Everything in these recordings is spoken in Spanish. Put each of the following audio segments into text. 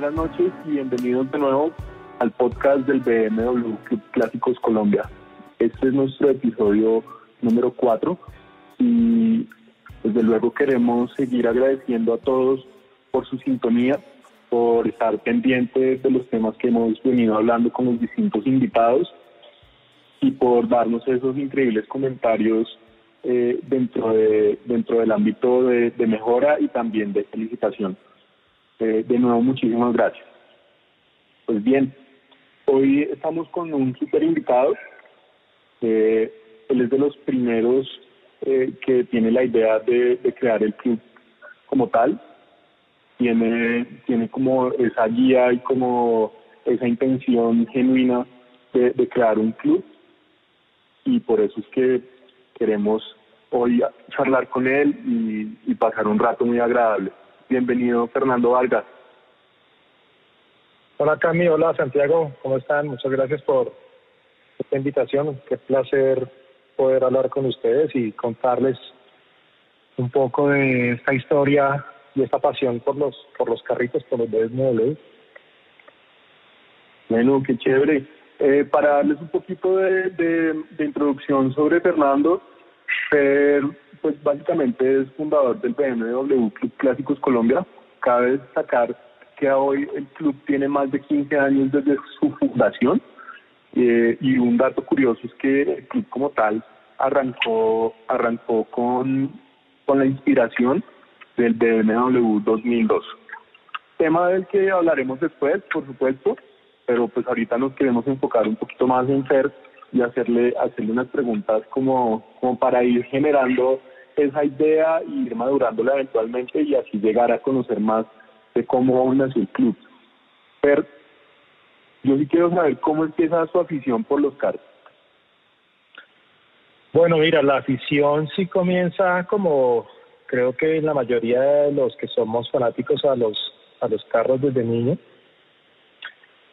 Buenas noches y bienvenidos de nuevo al podcast del BMW Club Clásicos Colombia. Este es nuestro episodio número 4 y desde luego queremos seguir agradeciendo a todos por su sintonía, por estar pendientes de los temas que hemos venido hablando con los distintos invitados y por darnos esos increíbles comentarios eh, dentro, de, dentro del ámbito de, mejora y también de felicitación. Eh, de nuevo, muchísimas gracias. Pues bien, hoy estamos con un super invitado. Eh, él es de los primeros que tiene la idea de, crear el club como tal. Tiene, tiene como esa guía y como esa intención genuina de crear un club y por eso es que queremos hoy charlar con él y, pasar un rato muy agradable. Bienvenido, Fernando Vargas. Hola Cami, hola Santiago, ¿cómo están? Muchas gracias por esta invitación. Qué placer poder hablar con ustedes y contarles un poco de esta historia y esta pasión por los por los carritos, por los BMW. Bueno, qué chévere. Eh, para darles un poquito de, introducción sobre Fernando, Fer, pues básicamente es fundador del BMW Club Clásicos Colombia. Cabe destacar que hoy el club tiene más de 15 años desde su fundación eh, y un dato curioso es que el club como tal arrancó, arrancó con, con la inspiración del BMW 2002. Tema del que hablaremos después, por supuesto, pero pues ahorita nos queremos enfocar un poquito más en Fer y hacerle, hacerle unas preguntas como, como para ir generando esa idea y ir madurándola eventualmente y así llegar a conocer más de cómo nació el club. Fer, yo sí quiero saber cómo empieza su afición por los carros. Bueno, mira, la afición sí comienza como creo que la mayoría de los que somos fanáticos a los a los carros desde niño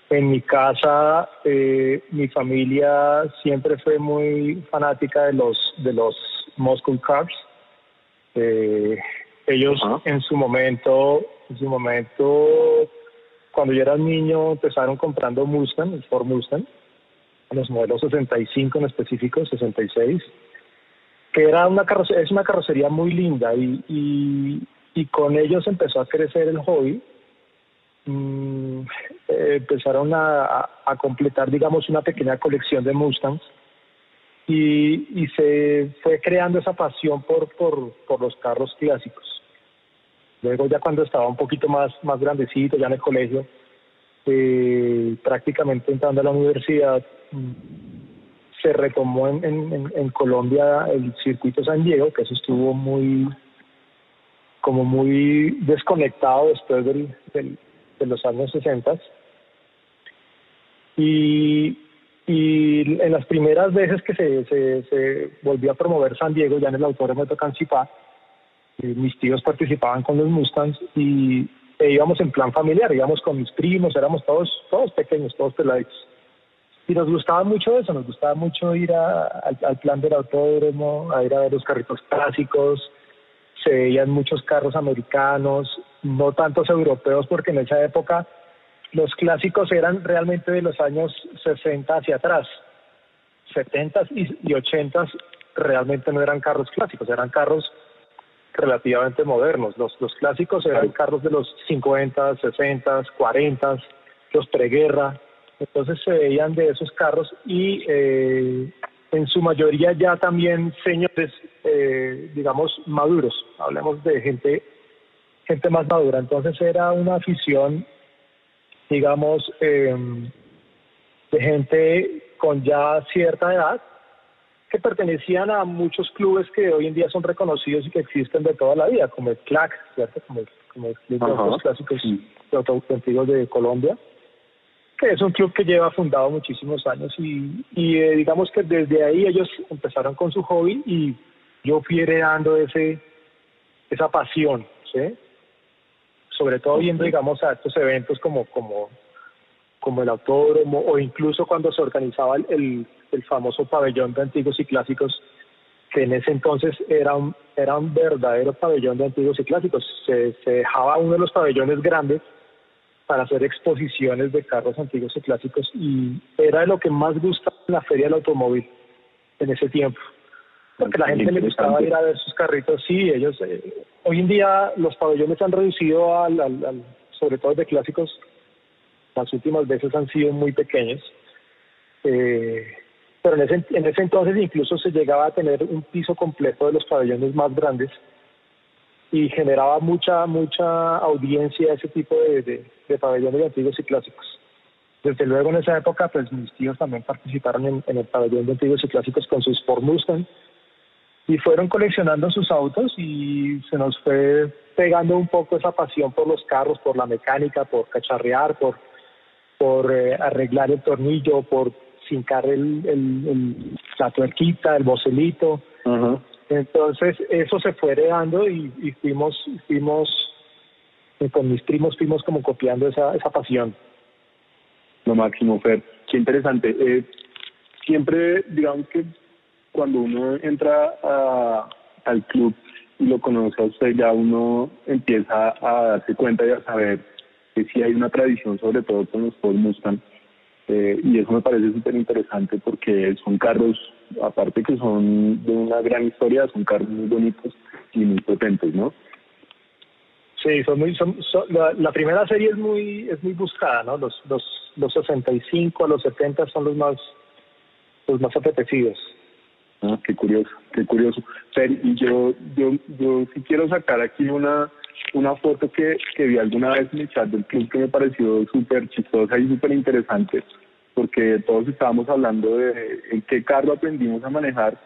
en mi casa, eh, mi familia siempre fue muy fanática de los de los muscle cars. Eh, ellos en su momento, en su momento, cuando yo era niño, empezaron comprando Mustang, el Ford Mustang, los modelos 65 en específico, 66, que era una es una carrocería muy linda y, y, y con ellos empezó a crecer el hobby Mm, eh, empezaron a, completar, digamos, una pequeña colección de Mustangs y, y se fue creando esa pasión por, por, los carros clásicos. Luego ya cuando estaba un poquito más, más grandecito, ya en el colegio, eh, prácticamente entrando a la universidad, mm, se retomó en, Colombia el circuito San Diego, que eso estuvo muy como muy desconectado después del, de los años 60. Y, y en las primeras veces que se, se, volvió a promover San Diego, ya en el autódromo de Tocancipá, eh, mis tíos participaban con los Mustangs y e íbamos en plan familiar, íbamos con mis primos, éramos todos, todos pequeños, todos peladitos. Y nos gustaba mucho eso, nos gustaba mucho ir al, al plan del autódromo, a ir a ver los carritos clásicos, se veían muchos carros americanos, no tantos europeos, porque en esa época los clásicos eran realmente de los años 60 hacia atrás. 70 y 80 realmente no eran carros clásicos, eran carros relativamente modernos. Los, los clásicos eran carros de los 50, 60, 40, los preguerra. Entonces se veían de esos carros y eh, en su mayoría ya también señores, eh, digamos, maduros. Hablemos de gente, gente más madura. Entonces era una afición, digamos, em, de gente con ya cierta edad que pertenecían a muchos clubes que hoy en día son reconocidos y que existen de toda la vida, como el CLAC, ¿cierto? Como el, como el club de los clásicos antiguos de Colombia que es un club que lleva fundado muchísimos años y, y eh, digamos que desde ahí ellos empezaron con su hobby y yo fui heredando ese esa pasión, ¿sí? Sobre todo viendo, digamos, a estos eventos como como como el autódromo o incluso cuando se organizaba el, el, famoso pabellón de antiguos y clásicos, que en ese entonces era un, era un verdadero pabellón de antiguos y clásicos. Se, se dejaba uno de los pabellones grandes para hacer exposiciones de carros antiguos y clásicos y era de lo que más gustaba en la feria del automóvil en ese tiempo. Porque la gente le gustaba ir a ver sus carritos. Sí, ellos. Eh, hoy en día los pabellones han reducido al, al, sobre todo de clásicos. Las últimas veces han sido muy pequeños. Eh, pero en ese, en ese entonces incluso se llegaba a tener un piso completo de los pabellones más grandes y generaba mucha mucha audiencia ese tipo de, de, pabellones antiguos y clásicos. Desde luego en esa época, pues mis tíos también participaron en, en el pabellón de antiguos y clásicos con sus Ford Mustang y fueron coleccionando sus autos y se nos fue pegando un poco esa pasión por los carros, por la mecánica, por cacharrear, por, por eh, arreglar el tornillo, por fincar el, el, la tuerquita, el bocelito. Entonces eso se fue heredando y, y fuimos, fuimos eh, con mis primos fuimos como copiando esa, esa pasión. Lo máximo, Fer. Qué interesante. Eh, siempre, digamos que cuando uno entra a, al club y lo conoce a usted, ya uno empieza a darse cuenta y a saber que sí hay una tradición, sobre todo con los Ford Mustang. Eh, y eso me parece súper interesante porque son carros, aparte que son de una gran historia, son carros muy bonitos y muy potentes, ¿no? Sí, son muy, son, la, primera serie es muy es muy buscada, ¿no? Los, los, los 65 a los 70 son los más los más apetecidos. Ah, qué curioso, qué curioso. y yo, yo, yo sí quiero sacar aquí una, una foto que, que vi alguna vez en el chat del club que me pareció súper chistosa y súper interesante, porque todos estábamos hablando de en qué carro aprendimos a manejar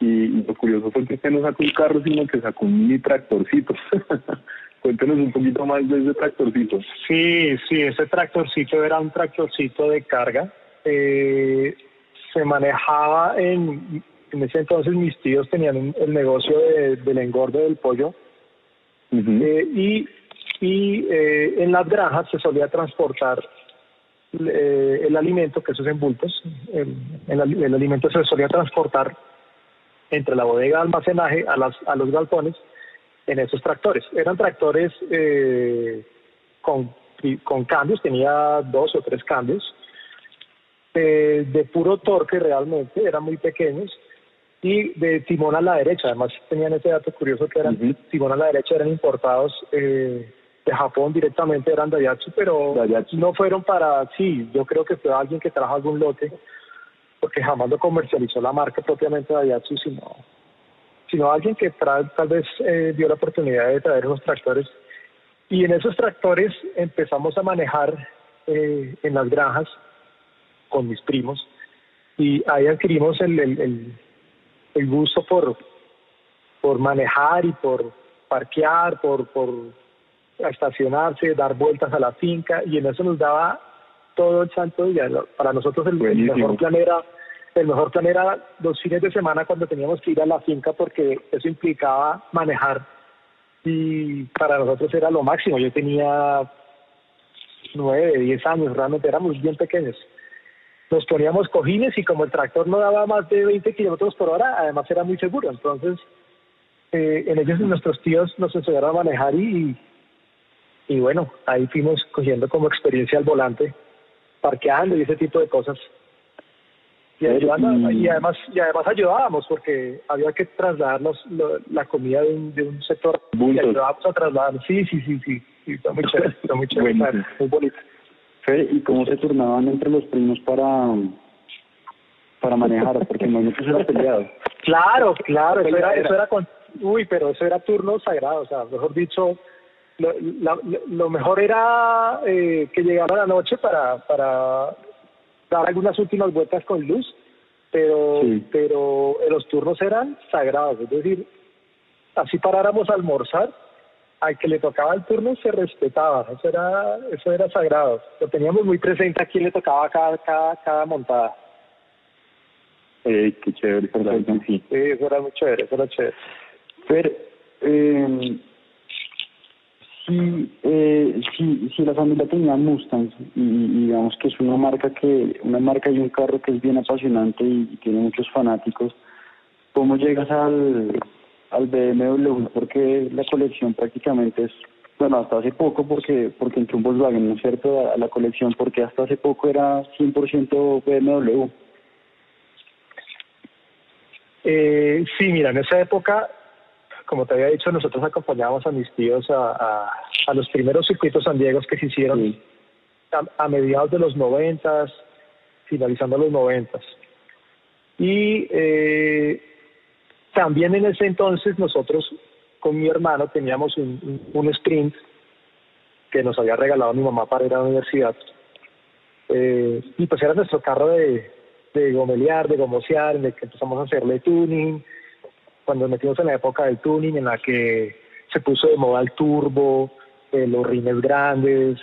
y, lo curioso fue que usted no sacó un carro, sino que sacó un tractorcito. Cuéntenos un poquito más de ese tractorcito. Sí, sí, ese tractorcito era un tractorcito de carga. Eh, se manejaba en en ese entonces mis tíos tenían el negocio del engorde del pollo eh, y, y eh, en las granjas se solía transportar eh, el alimento, que esos en bultos, el, el, alimento se solía transportar entre la bodega de almacenaje a, las, a los galpones en esos tractores. Eran tractores con, con cambios, tenía dos o tres cambios, de puro torque realmente, eran muy pequeños y de timón a la derecha. Además tenían ese dato curioso que eran timón a la derecha eran importados eh, de Japón directamente, eran Daihatsu, pero no fueron para, sí, yo creo que fue alguien que trajo algún lote, porque jamás lo comercializó la marca propiamente Daihatsu, sino, sino alguien que tal vez eh, dio la oportunidad de traer unos tractores. Y en esos tractores empezamos a manejar eh, en las granjas con mis primos y ahí adquirimos el, el el gusto por, por manejar y por parquear, por, por estacionarse, dar vueltas a la finca y en eso nos daba todo el santo día. Para nosotros el, mejor plan era el mejor plan era los fines de semana cuando teníamos que ir a la finca porque eso implicaba manejar y para nosotros era lo máximo. Yo tenía nueve, diez años, realmente éramos bien pequeños nos poníamos cojines y como el tractor no daba más de 20 kilómetros por hora, además era muy seguro. Entonces, eh, en ellos nuestros tíos nos enseñaron a manejar y, y bueno, ahí fuimos cogiendo como experiencia al volante, parqueando y ese tipo de cosas. Y, ayudando, y además y además ayudábamos porque había que trasladarnos la comida de un, de un sector y ayudábamos a trasladar. Sí, sí, sí, sí, sí, está muy chévere, está muy chévere, muy bonito. ¿Y cómo se turnaban entre los primos para para manejar? Porque se era peleado. Claro, claro, eso era, eso era con, uy, pero eso era turno sagrado, o sea, mejor dicho, lo, lo mejor era eh, que llegara la noche para, para dar algunas últimas vueltas con luz, pero, pero los turnos eran sagrados, es decir, así paráramos a almorzar, al que le tocaba el turno se respetaba, eso era, eso era sagrado. Lo teníamos muy presente a quién le tocaba cada, cada, cada montada. Eh, qué chévere, Sí. eso era muy chévere, eso era chévere. Pero, eh, si, eh, si, si la familia tenía Mustang y, digamos que es una marca que una marca y un carro que es bien apasionante y tiene muchos fanáticos, ¿cómo llegas al al BMW porque la colección prácticamente es Bueno, hasta hace poco porque porque entró un Volkswagen, ¿no es cierto?, a, la colección, porque hasta hace poco era 100% BMW. Eh, sí, mira, en esa época, como te había dicho, nosotros acompañábamos a mis tíos a, a, los primeros circuitos San Diego que se hicieron a, mediados de los noventas, finalizando los noventas. Y eh, también en ese entonces nosotros con mi hermano teníamos un, un, sprint que nos había regalado mi mamá para ir a la universidad. Eh, y pues era nuestro carro de, de gomelear, de gomosear, en el que empezamos a hacerle tuning. Cuando nos metimos en la época del tuning, en la que se puso de moda el turbo, eh, los rines grandes,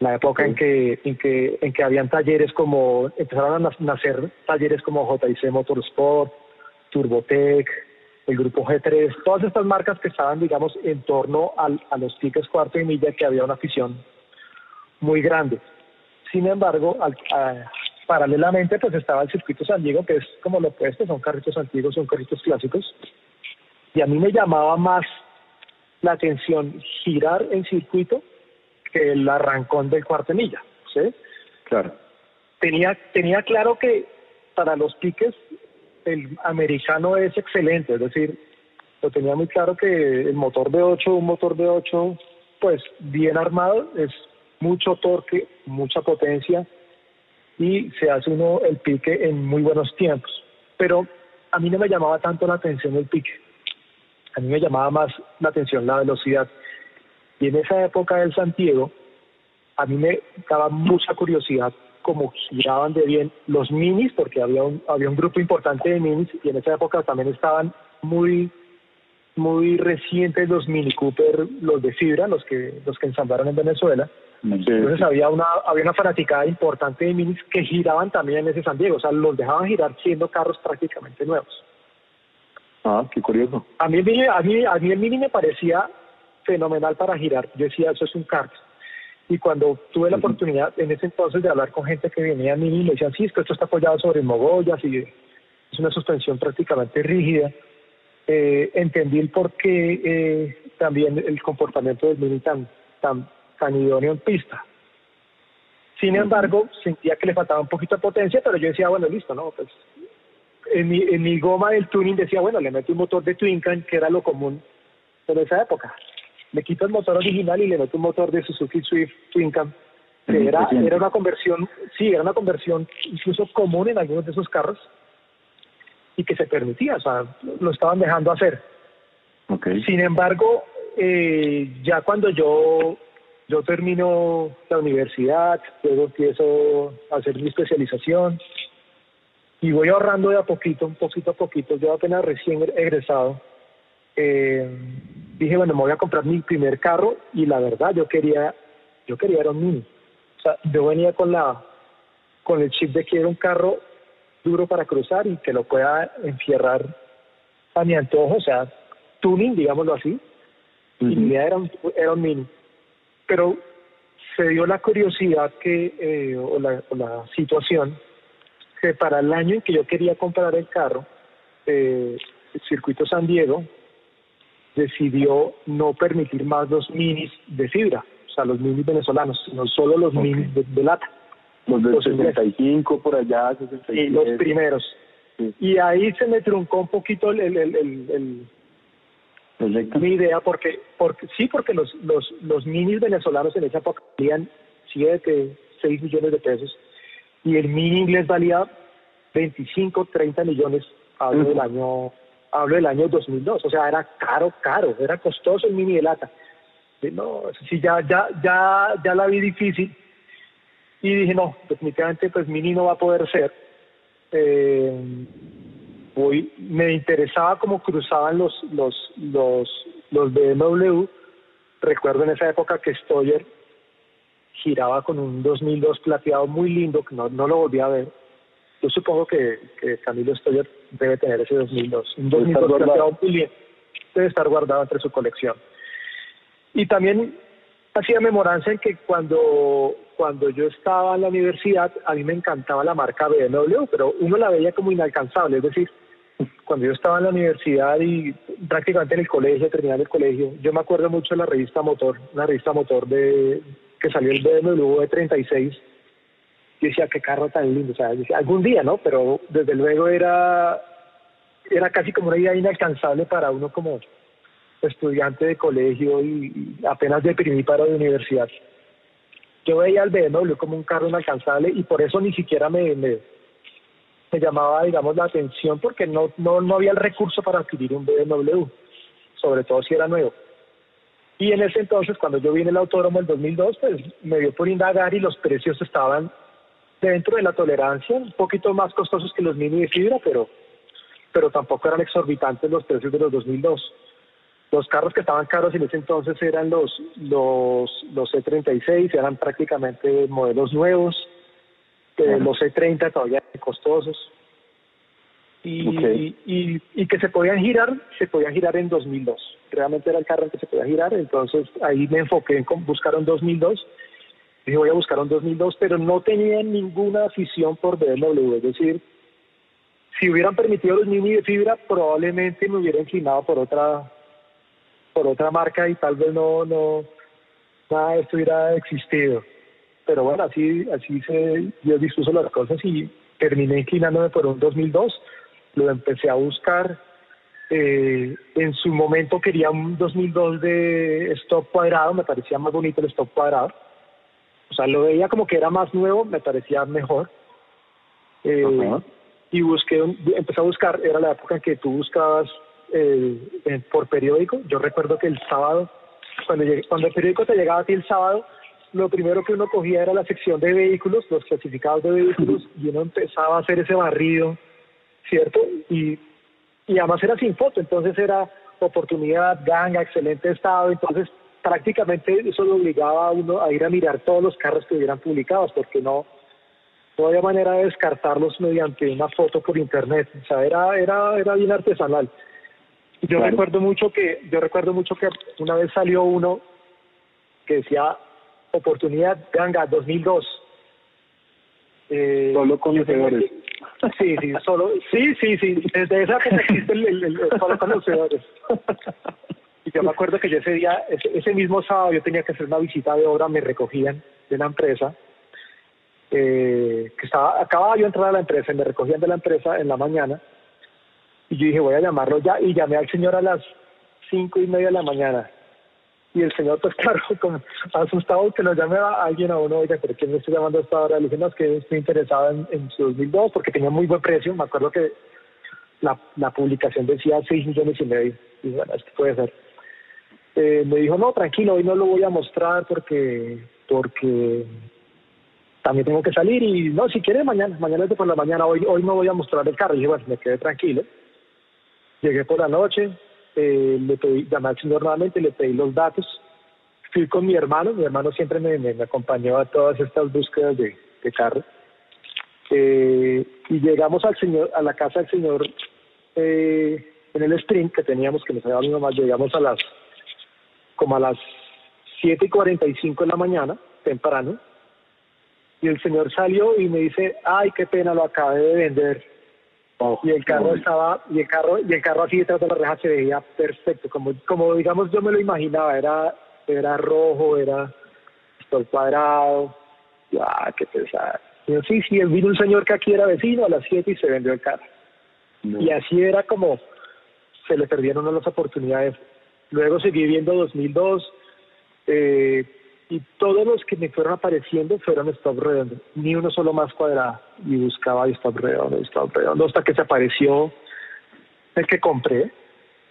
la época en que en que en que habían talleres como empezaron a nacer talleres como JIC Motorsport, Turbotec, el grupo G3, todas estas marcas que estaban, digamos, en torno al, a los piques cuarto y milla, que había una afición muy grande. Sin embargo, paralelamente, pues estaba el circuito San Diego, que es como lo opuesto, son carritos antiguos, son carritos clásicos. Y a mí me llamaba más la atención girar en circuito que el arrancón del cuarto de milla, ¿sí? Claro. Tenía, tenía claro que para los piques el americano es excelente, es decir, lo tenía muy claro que el motor de 8, un motor de 8, pues bien armado, es mucho torque, mucha potencia y se hace uno el pique en muy buenos tiempos. Pero a mí no me llamaba tanto la atención el pique, a mí me llamaba más la atención la velocidad. Y en esa época del Santiago, a mí me daba mucha curiosidad como giraban de bien los minis, porque había un, había un grupo importante de minis y en esa época también estaban muy muy recientes los Mini Cooper, los de fibra, los que los que ensamblaron en Venezuela. Entonces había una había una fanaticada importante de minis que giraban también en ese San Diego, o sea, los dejaban girar siendo carros prácticamente nuevos. Ah, qué curioso. A mí, a mí, a mí el Mini me parecía fenomenal para girar. Yo decía, eso es un kart. Y cuando tuve la oportunidad en ese entonces de hablar con gente que venía a mí y me decían, sí, es que esto está apoyado sobre mogollas y es una suspensión prácticamente rígida, eh, entendí el por qué eh, también el comportamiento del Mini tan, tan, tan idóneo en pista. Sin embargo, sentía que le faltaba un poquito de potencia, pero yo decía, bueno, listo, ¿no? Pues en mi, en mi goma del tuning decía, bueno, le meto un motor de Twin que era lo común en esa época le quito el motor original y le meto un motor de Suzuki Swift Twin Cam, que era, era una conversión, sí, era una conversión incluso común en algunos de esos carros y que se permitía, o sea, lo estaban dejando hacer. Sin embargo, eh, ya cuando yo, yo termino la universidad, luego empiezo a hacer mi especialización y voy ahorrando de a poquito, un poquito a poquito, yo apenas recién egresado, eh, dije, bueno, me voy a comprar mi primer carro y la verdad yo quería, yo quería era un Mini. O sea, yo venía con la, con el chip de que era un carro duro para cruzar y que lo pueda enfierrar a mi antojo, o sea, tuning, digámoslo así. Y mi idea era un, era un Mini. Pero se dio la curiosidad que, eh, o, la, o la situación, que para el año en que yo quería comprar el carro, eh, el circuito San Diego, decidió no permitir más los minis de fibra, o sea, los minis venezolanos, sino solo los minis de, lata. Los de 65 por allá, 66. los primeros. Y ahí se me truncó un poquito el, el, el, el mi idea, porque, porque sí, porque los, los, los minis venezolanos en esa época valían 7, 6 millones de pesos, y el mini inglés valía 25, 30 millones, hablo del año hablo del año 2002, o sea, era caro, caro, era costoso el mini de lata. No, sí, ya, ya, ya, ya la vi difícil y dije, no, definitivamente pues mini no va a poder ser. Eh, voy, me interesaba cómo cruzaban los, los, los, los BMW. Recuerdo en esa época que Stoyer giraba con un 2002 plateado muy lindo, que no, no lo volví a ver yo supongo que, que Camilo Stoyer debe tener ese 2002. Un 2002 debe estar guardado entre su colección. Y también hacía memorancia en que cuando, cuando yo estaba en la universidad, a mí me encantaba la marca BMW, pero uno la veía como inalcanzable, es decir, cuando yo estaba en la universidad y prácticamente en el colegio, terminando el colegio, yo me acuerdo mucho de la revista Motor, una revista Motor de que salió el BMW de 36. Yo decía, qué carro tan lindo, o sea, algún día, ¿no? Pero desde luego era, era casi como una idea inalcanzable para uno como estudiante de colegio y, apenas deprimí para la universidad. Yo veía el BMW como un carro inalcanzable y por eso ni siquiera me, me, llamaba, digamos, la atención porque no, no, no había el recurso para adquirir un BMW, sobre todo si era nuevo. Y en ese entonces, cuando yo vine el autódromo en 2002, pues me dio por indagar y los precios estaban dentro de la tolerancia, un poquito más costosos que los mini de fibra, pero, pero tampoco eran exorbitantes los precios de los 2002. Los carros que estaban caros en ese entonces eran los, los, los C36, eran prácticamente modelos nuevos. Eh, los C30 todavía costosos. Y, y, y, que se podían girar, se podían girar en 2002. Realmente era el carro en que se podía girar, entonces ahí me enfoqué en buscar un 2002. Dije, voy a buscar un 2002, pero no tenía ninguna afición por BMW. Es decir, si hubieran permitido los mini de fibra, probablemente me hubiera inclinado por otra por otra marca y tal vez no, no, nada de esto hubiera existido. Pero bueno, así, así se, yo dispuso las cosas y terminé inclinándome por un 2002. Lo empecé a buscar. Eh, en su momento quería un 2002 de stop cuadrado, me parecía más bonito el stop cuadrado. O sea, lo veía como que era más nuevo, me parecía mejor. Eh, y busqué, empecé a buscar, era la época en que tú buscabas eh, por periódico. Yo recuerdo que el sábado, cuando, cuando el periódico te llegaba a ti el sábado, lo primero que uno cogía era la sección de vehículos, los clasificados de vehículos, y uno empezaba a hacer ese barrido, ¿cierto? Y, y además era sin foto, entonces era oportunidad, ganga, excelente estado, entonces prácticamente eso lo obligaba a uno a ir a mirar todos los carros que hubieran publicados, porque no, no había manera de descartarlos mediante una foto por internet, o sea, era, era, era bien artesanal. Yo recuerdo mucho que yo recuerdo mucho que una vez salió uno que decía oportunidad ganga 2002. Eh, solo conocedores. Sí, sí, solo, sí, sí, sí, desde esa que existe el, el, el, solo conocedores. y yo me acuerdo que yo ese día, ese, mismo sábado yo tenía que hacer una visita de obra, me recogían de la empresa, eh, que estaba, acababa yo de entrar a la empresa, me recogían de la empresa en la mañana, y yo dije, voy a llamarlo ya. Y llamé al señor a las cinco y media de la mañana. Y el señor, pues claro, como asustado que lo llame a alguien a uno, oiga, ¿pero quién me está llamando a esta hora? Le dije, no, es que estoy interesado en, en su 2002 porque tenía muy buen precio. Me acuerdo que la, la publicación decía 6 millones y medio. Y bueno, esto puede ser. Eh, me dijo, no, tranquilo, hoy no lo voy a mostrar porque porque también tengo que salir y no, si quiere mañana, mañana es por la mañana, hoy, hoy no voy a mostrar el carro. Y dije, bueno, me quedé tranquilo. Llegué por la noche, eh, le pedí, llamé al señor nuevamente, le pedí los datos. Fui con mi hermano, mi hermano siempre me, me, acompañó a todas estas búsquedas de, de carro. Eh, y llegamos al señor, a la casa del señor eh, en el sprint que teníamos, que nos había mi mamá, llegamos a las, como a las 7 y 45 de la mañana, temprano, y el señor salió y me dice, ay, qué pena, lo acabé de vender y el carro estaba y el carro y el carro así detrás de la reja se veía perfecto como como digamos yo me lo imaginaba era era rojo era todo cuadrado. Ah qué pesado yo, sí sí vino un señor que aquí era vecino a las 7 y se vendió el carro y así era como se le perdieron las oportunidades luego seguí viendo 2002 eh, y todos los que me fueron apareciendo fueron stop redondo, ni uno solo más cuadrado. Y buscaba stop redondo, stop redondo, hasta que se apareció el que compré.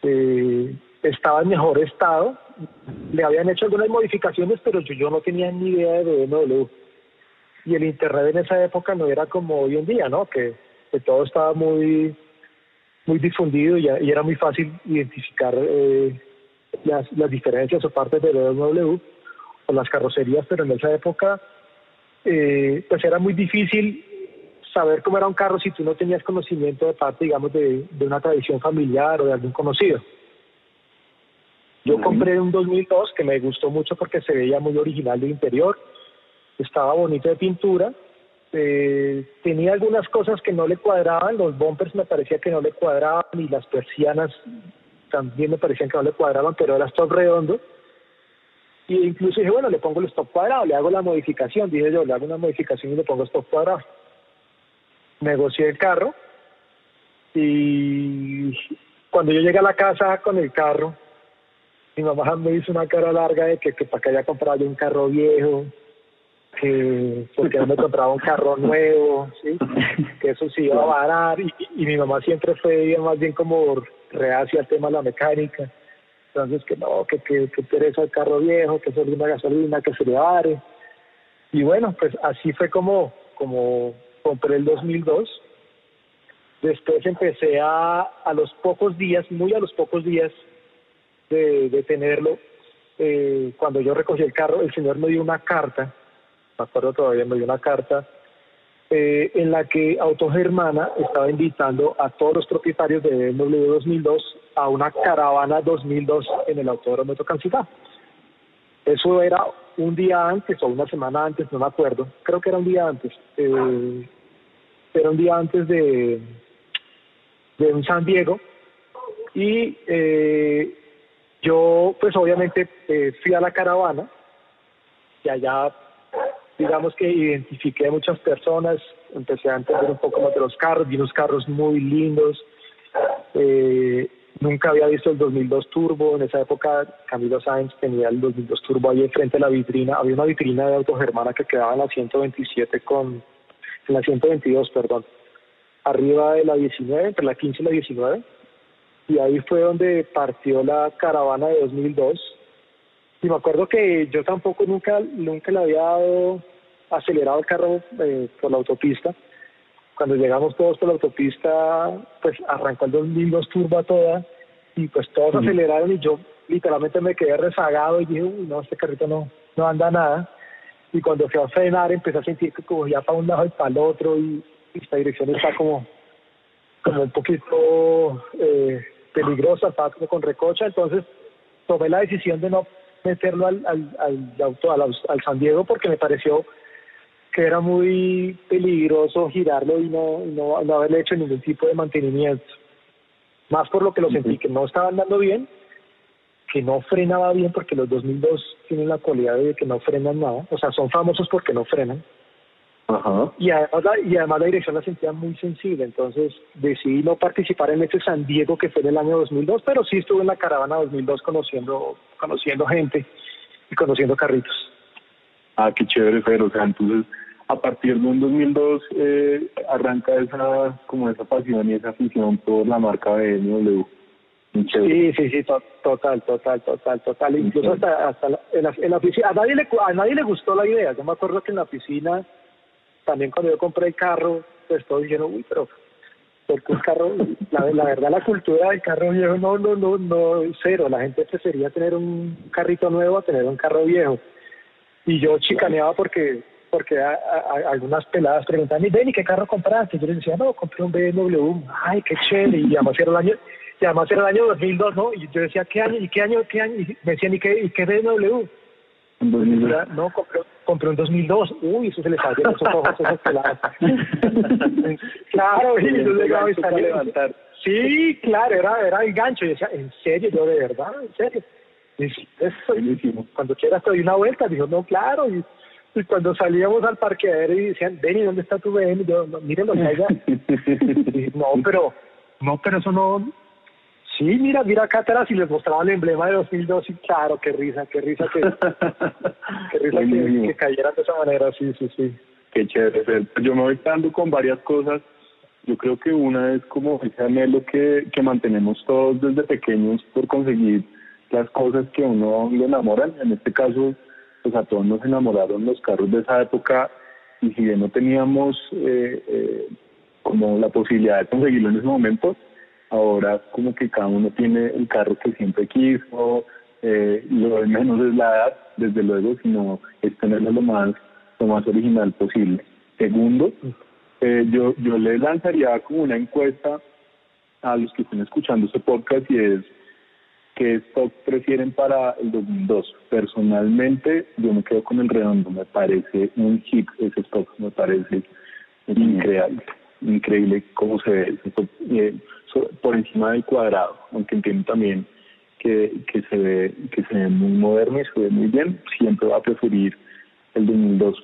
Eh, estaba en mejor estado, le habían hecho algunas modificaciones, pero yo, no tenía ni idea de BMW. Y el internet en esa época no era como hoy en día, ¿no? Que, todo estaba muy muy difundido y, y era muy fácil identificar eh, las, las diferencias o partes de BMW o las carrocerías, pero en esa época eh, pues era muy difícil saber cómo era un carro si tú no tenías conocimiento de parte, digamos, de, una tradición familiar o de algún conocido. Yo compré un 2002 que me gustó mucho porque se veía muy original de interior, estaba bonito de pintura eh, tenía algunas cosas que no le cuadraban, los bumpers me parecía que no le cuadraban y las persianas también me parecían que no le cuadraban, pero era stop redondo. Y incluso dije, bueno, le pongo el stop cuadrado, le hago la modificación, dije yo, le hago una modificación y le pongo stop cuadrado. Negocié el carro y cuando yo llegué a la casa con el carro, mi mamá me hizo una cara larga de que, que para que haya comprado yo un carro viejo, que porque no me compraba un carro nuevo, ¿sí? que eso sí iba a varar y, y, mi mamá siempre fue más bien como reacia al tema de la mecánica. Entonces que no, que, que, que pereza el carro viejo, que solo una gasolina, que se le vare. Y bueno, pues así fue como, como compré el 2002. Después empecé a, a los pocos días, muy a los pocos días de, de tenerlo, eh, cuando yo recogí el carro, el señor me dio una carta me acuerdo todavía, me dio una carta eh, en la que Autogermana estaba invitando a todos los propietarios de BMW 2002 a una caravana 2002 en el Autódromo de Tocancipá. Eso era un día antes o una semana antes, no me acuerdo, creo que era un día antes, eh, era un día antes de, de un San Diego y eh, yo pues obviamente eh, fui a la caravana y allá digamos que identifiqué muchas personas, empecé a entender un poco más de los carros, vi unos carros muy lindos, eh, nunca había visto el 2002 Turbo, en esa época Camilo Sáenz tenía el 2002 Turbo ahí enfrente de la vitrina, había una vitrina de autogermana que quedaba en la 127 con, en la 122, perdón, arriba de la 19, entre la 15 y la 19, y ahí fue donde partió la caravana de 2002, y me acuerdo que yo tampoco nunca, nunca le había dado acelerado el carro eh, por la autopista. Cuando llegamos todos por la autopista, pues arrancó el 2002 turbo a toda y pues todos aceleraron y yo literalmente me quedé rezagado y dije, uy, no, este carrito no, no anda nada. Y cuando fui a frenar empecé a sentir que cogía para un lado y para el otro y, esta dirección está como, como un poquito eh, peligrosa, estaba como con recocha, entonces tomé la decisión de no meterlo al, al, al, auto, al, al San Diego porque me pareció que era muy peligroso girarlo y no, no, no haberle hecho ningún tipo de mantenimiento. Más por lo que lo sentí que no estaba andando bien, que no frenaba bien, porque los 2002 tienen la cualidad de que no frenan nada, o sea, son famosos porque no frenan. Ajá. Y, además la, y además la dirección la sentía muy sensible, entonces decidí no participar en ese San Diego que fue en el año 2002, pero sí estuve en la caravana 2002 conociendo, conociendo gente y conociendo carritos. Ah, qué chévere, pero o sea, entonces a partir de un 2002 eh, arranca esa como esa pasión y esa afición por la marca BMW. Sí, sí, sí, total, total, total, total. Incluso hasta, hasta en, la, en la oficina, a nadie, le, a nadie le gustó la idea. Yo me acuerdo que en la oficina, también cuando yo compré el carro, pues todos dijeron, uy, pero porque un carro, la, verdad la cultura del carro viejo, no, no, no, no, cero. La gente prefería tener un carrito nuevo a tener un carro viejo. Y yo chicaneaba porque porque a, algunas peladas preguntaban, ven, ¿y qué carro compraste? Yo les decía, no, compré un BMW, ay, qué chévere, y además era el año, y además era el año 2002, ¿no? Y yo decía, ¿qué año? ¿Y qué año? ¿Qué año? Y me decían, ¿y qué, y qué BMW? No, compré, compré un 2002. Uy, eso se les salió esos ojos a esas peladas. claro, y yo llegaba y salía. levantar. Sí, claro, era, era el gancho. Y decía, ¿en serio? Yo, ¿de verdad? ¿En serio? Y, eso, cuando quieras te doy una vuelta. Dijo, no, claro. Y, y cuando salíamos al parqueadero y decían, Benny, ¿dónde está tu BM? yo, no, mírenlo allá. no, pero, no, pero eso no... Sí, mira, mira acá atrás y les mostraba el emblema de 2002 y claro, qué risa, qué risa que, qué risa que, que, cayeran de esa manera, sí, sí, sí. Qué chévere, yo me voy quedando con varias cosas. Yo creo que una es como ese anhelo que, que mantenemos todos desde pequeños por conseguir las cosas que uno le enamoran. En este caso, pues a todos nos enamoraron los carros de esa época y si bien no teníamos eh, eh, como la posibilidad de conseguirlo en ese momento, ahora como que cada uno tiene el carro que siempre quiso, eh, lo de menos es la edad, desde luego, sino es tenerlo lo más, lo más original posible. Segundo, eh, yo, yo le lanzaría como una encuesta a los que estén escuchando este podcast y es ¿Qué stock prefieren para el 2002? Personalmente, yo me quedo con el redondo. Me parece un hit ese stock. Me parece increíble, increíble cómo se ve eh, por encima del cuadrado, aunque entiendo también que, que se ve que se ve muy moderno y se ve muy bien, siempre va a preferir el 2002.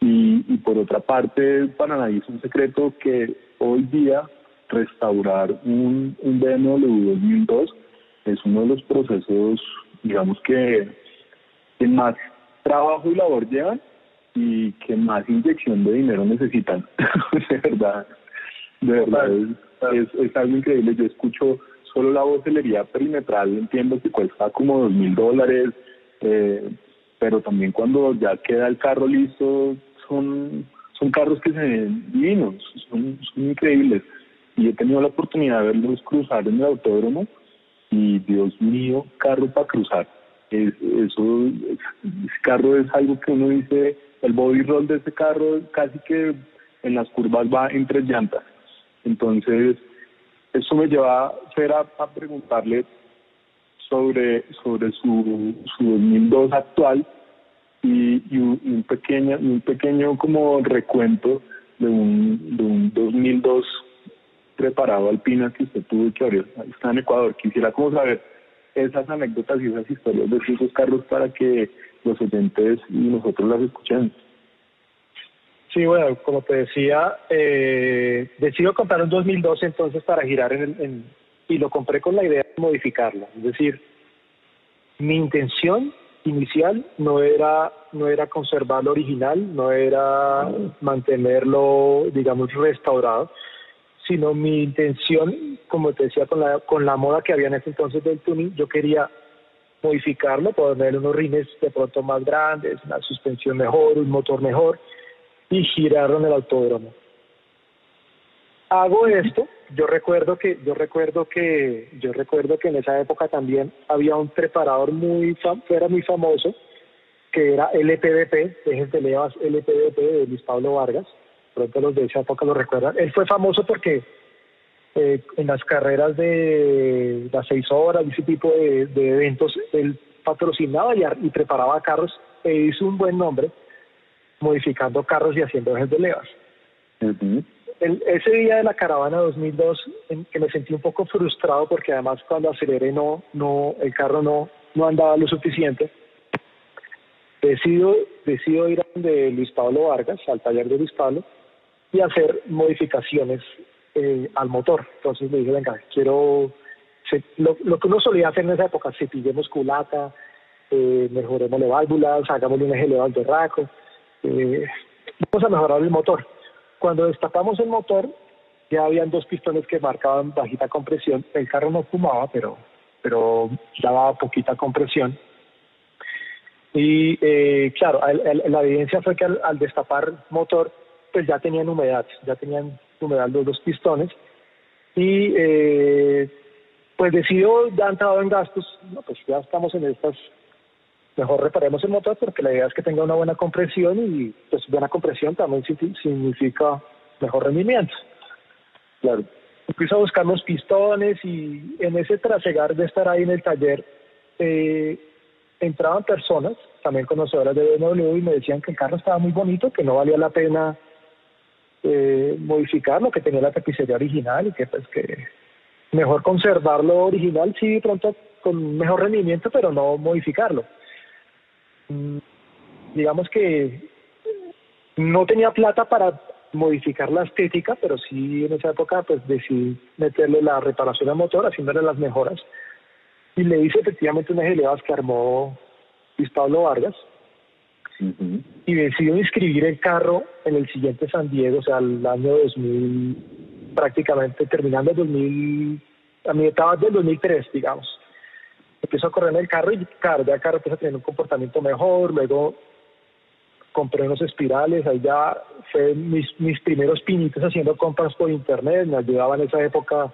Y, por otra parte, para nadie es un secreto que hoy día restaurar un, un BMW 2002 es uno de los procesos, digamos que, que más trabajo y labor llevan y que más inyección de dinero necesitan. de verdad, de verdad, es, es, algo increíble. Yo escucho solo la vocelería perimetral, entiendo que cuesta como dos mil dólares, eh, pero también cuando ya queda el carro listo, son, son carros que se ven divinos, son, son increíbles. Y he tenido la oportunidad de verlos cruzar en el autódromo y Dios mío, carro para cruzar. Es, eso, ese carro es algo que uno dice, el body roll de ese carro casi que en las curvas va en tres llantas. Entonces, eso me lleva a, preguntarle sobre, sobre su, su 2002 actual y, y un, pequeño, un pequeño como recuento de un, de un 2002 preparado alpina que usted tuvo que abrir, está en Ecuador. Quisiera como saber esas anécdotas y esas historias de esos carros para que los oyentes y nosotros las escuchemos. Sí, bueno, como te decía, eh, decido comprar un 2012 entonces para girar en, el, en y lo compré con la idea de modificarlo. Es decir, mi intención inicial no era no era conservar lo original, no era mantenerlo, digamos, restaurado, sino mi intención, como te decía, con la, con la moda que había en ese entonces del tuning, yo quería modificarlo, ponerle unos rines de pronto más grandes, una suspensión mejor, un motor mejor y girarlo en el autódromo. Hago esto, yo recuerdo que yo recuerdo que yo recuerdo que en esa época también había un preparador muy era muy famoso que era LPDP, de Levas LPDP de Luis Pablo Vargas pronto los de esa época lo recuerdan. Él fue famoso porque eh, en las carreras de las seis horas y ese tipo de, eventos, él patrocinaba y, preparaba carros e hizo un buen nombre modificando carros y haciendo ejes de levas. ese día de la caravana 2002, en que me sentí un poco frustrado porque además cuando aceleré no, no, el carro no, no andaba lo suficiente, decido, decido ir a donde Luis Pablo Vargas, al taller de Luis Pablo, y hacer modificaciones eh, al motor. Entonces le dije, venga, quiero, lo, lo, que uno solía hacer en esa época, cepillemos culata, eh, mejoremos válvulas, hagámosle un eje elevado raco, eh, vamos a mejorar el motor. Cuando destapamos el motor, ya habían dos pistones que marcaban bajita compresión. El carro no fumaba, pero, pero daba poquita compresión. Y eh, claro, la evidencia fue que al, al destapar motor, pues ya tenían humedad, ya tenían humedad los dos pistones y eh, pues decidió, ya han entrado en gastos, no, pues ya estamos en estas, mejor reparemos el motor porque la idea es que tenga una buena compresión y pues buena compresión también significa mejor rendimiento. Claro. Empiezo a buscar los pistones y en ese trasegar de estar ahí en el taller eh, entraban personas, también conocedoras de BMW y me decían que el carro estaba muy bonito, que no valía la pena eh, modificarlo, que tenía la tapicería original y que pues que mejor conservarlo original, sí, pronto con mejor rendimiento, pero no modificarlo. Mm, digamos que no tenía plata para modificar la estética, pero sí en esa época pues decidí meterle la reparación al motor, haciéndole las mejoras. Y le hice efectivamente unas elevadas que armó Luis Pablo Vargas, y decidió inscribir el carro en el siguiente San Diego, o sea, el año 2000, prácticamente terminando el 2000, a mitad del 2003, digamos. Empezó a correr en el carro y claro, ya el carro empezó a tener un comportamiento mejor, luego compré unos espirales, ahí ya fue mis, mis primeros pinitos haciendo compras por internet, me ayudaba en esa época,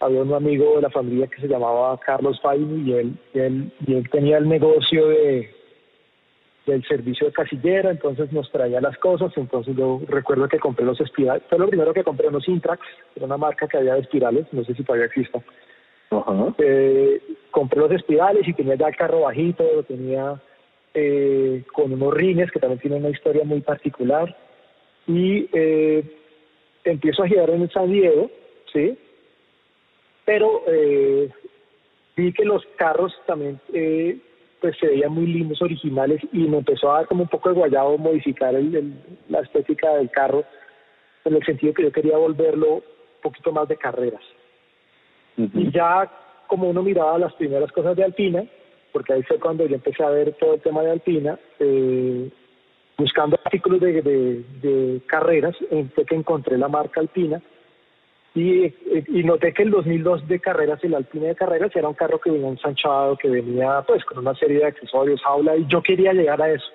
había un amigo de la familia que se llamaba Carlos Faini y él, y él, y él tenía el negocio de, del servicio de casillera, entonces nos traía las cosas, entonces yo recuerdo que compré los espirales, fue lo primero que compré unos Intrax, era una marca que había de espirales, no sé si todavía exista. Eh, compré los espirales y tenía ya el carro bajito, lo tenía eh, con unos rines que también tienen una historia muy particular. y eh, empiezo a girar en San Diego, ¿sí? Pero vi que los carros también pues se veían muy lindos, originales, y me empezó a dar como un poco de guayabo modificar el, la estética del carro, en el sentido que yo quería volverlo un poquito más de carreras. Y ya como uno miraba las primeras cosas de Alpina, porque ahí fue cuando yo empecé a ver todo el tema de Alpina, eh, buscando artículos de, de, carreras, fue que encontré la marca Alpina, y, y, noté que el 2002 de carreras, el Alpina de carreras, era un carro que venía ensanchado, que venía pues con una serie de accesorios, jaula, y yo quería llegar a eso.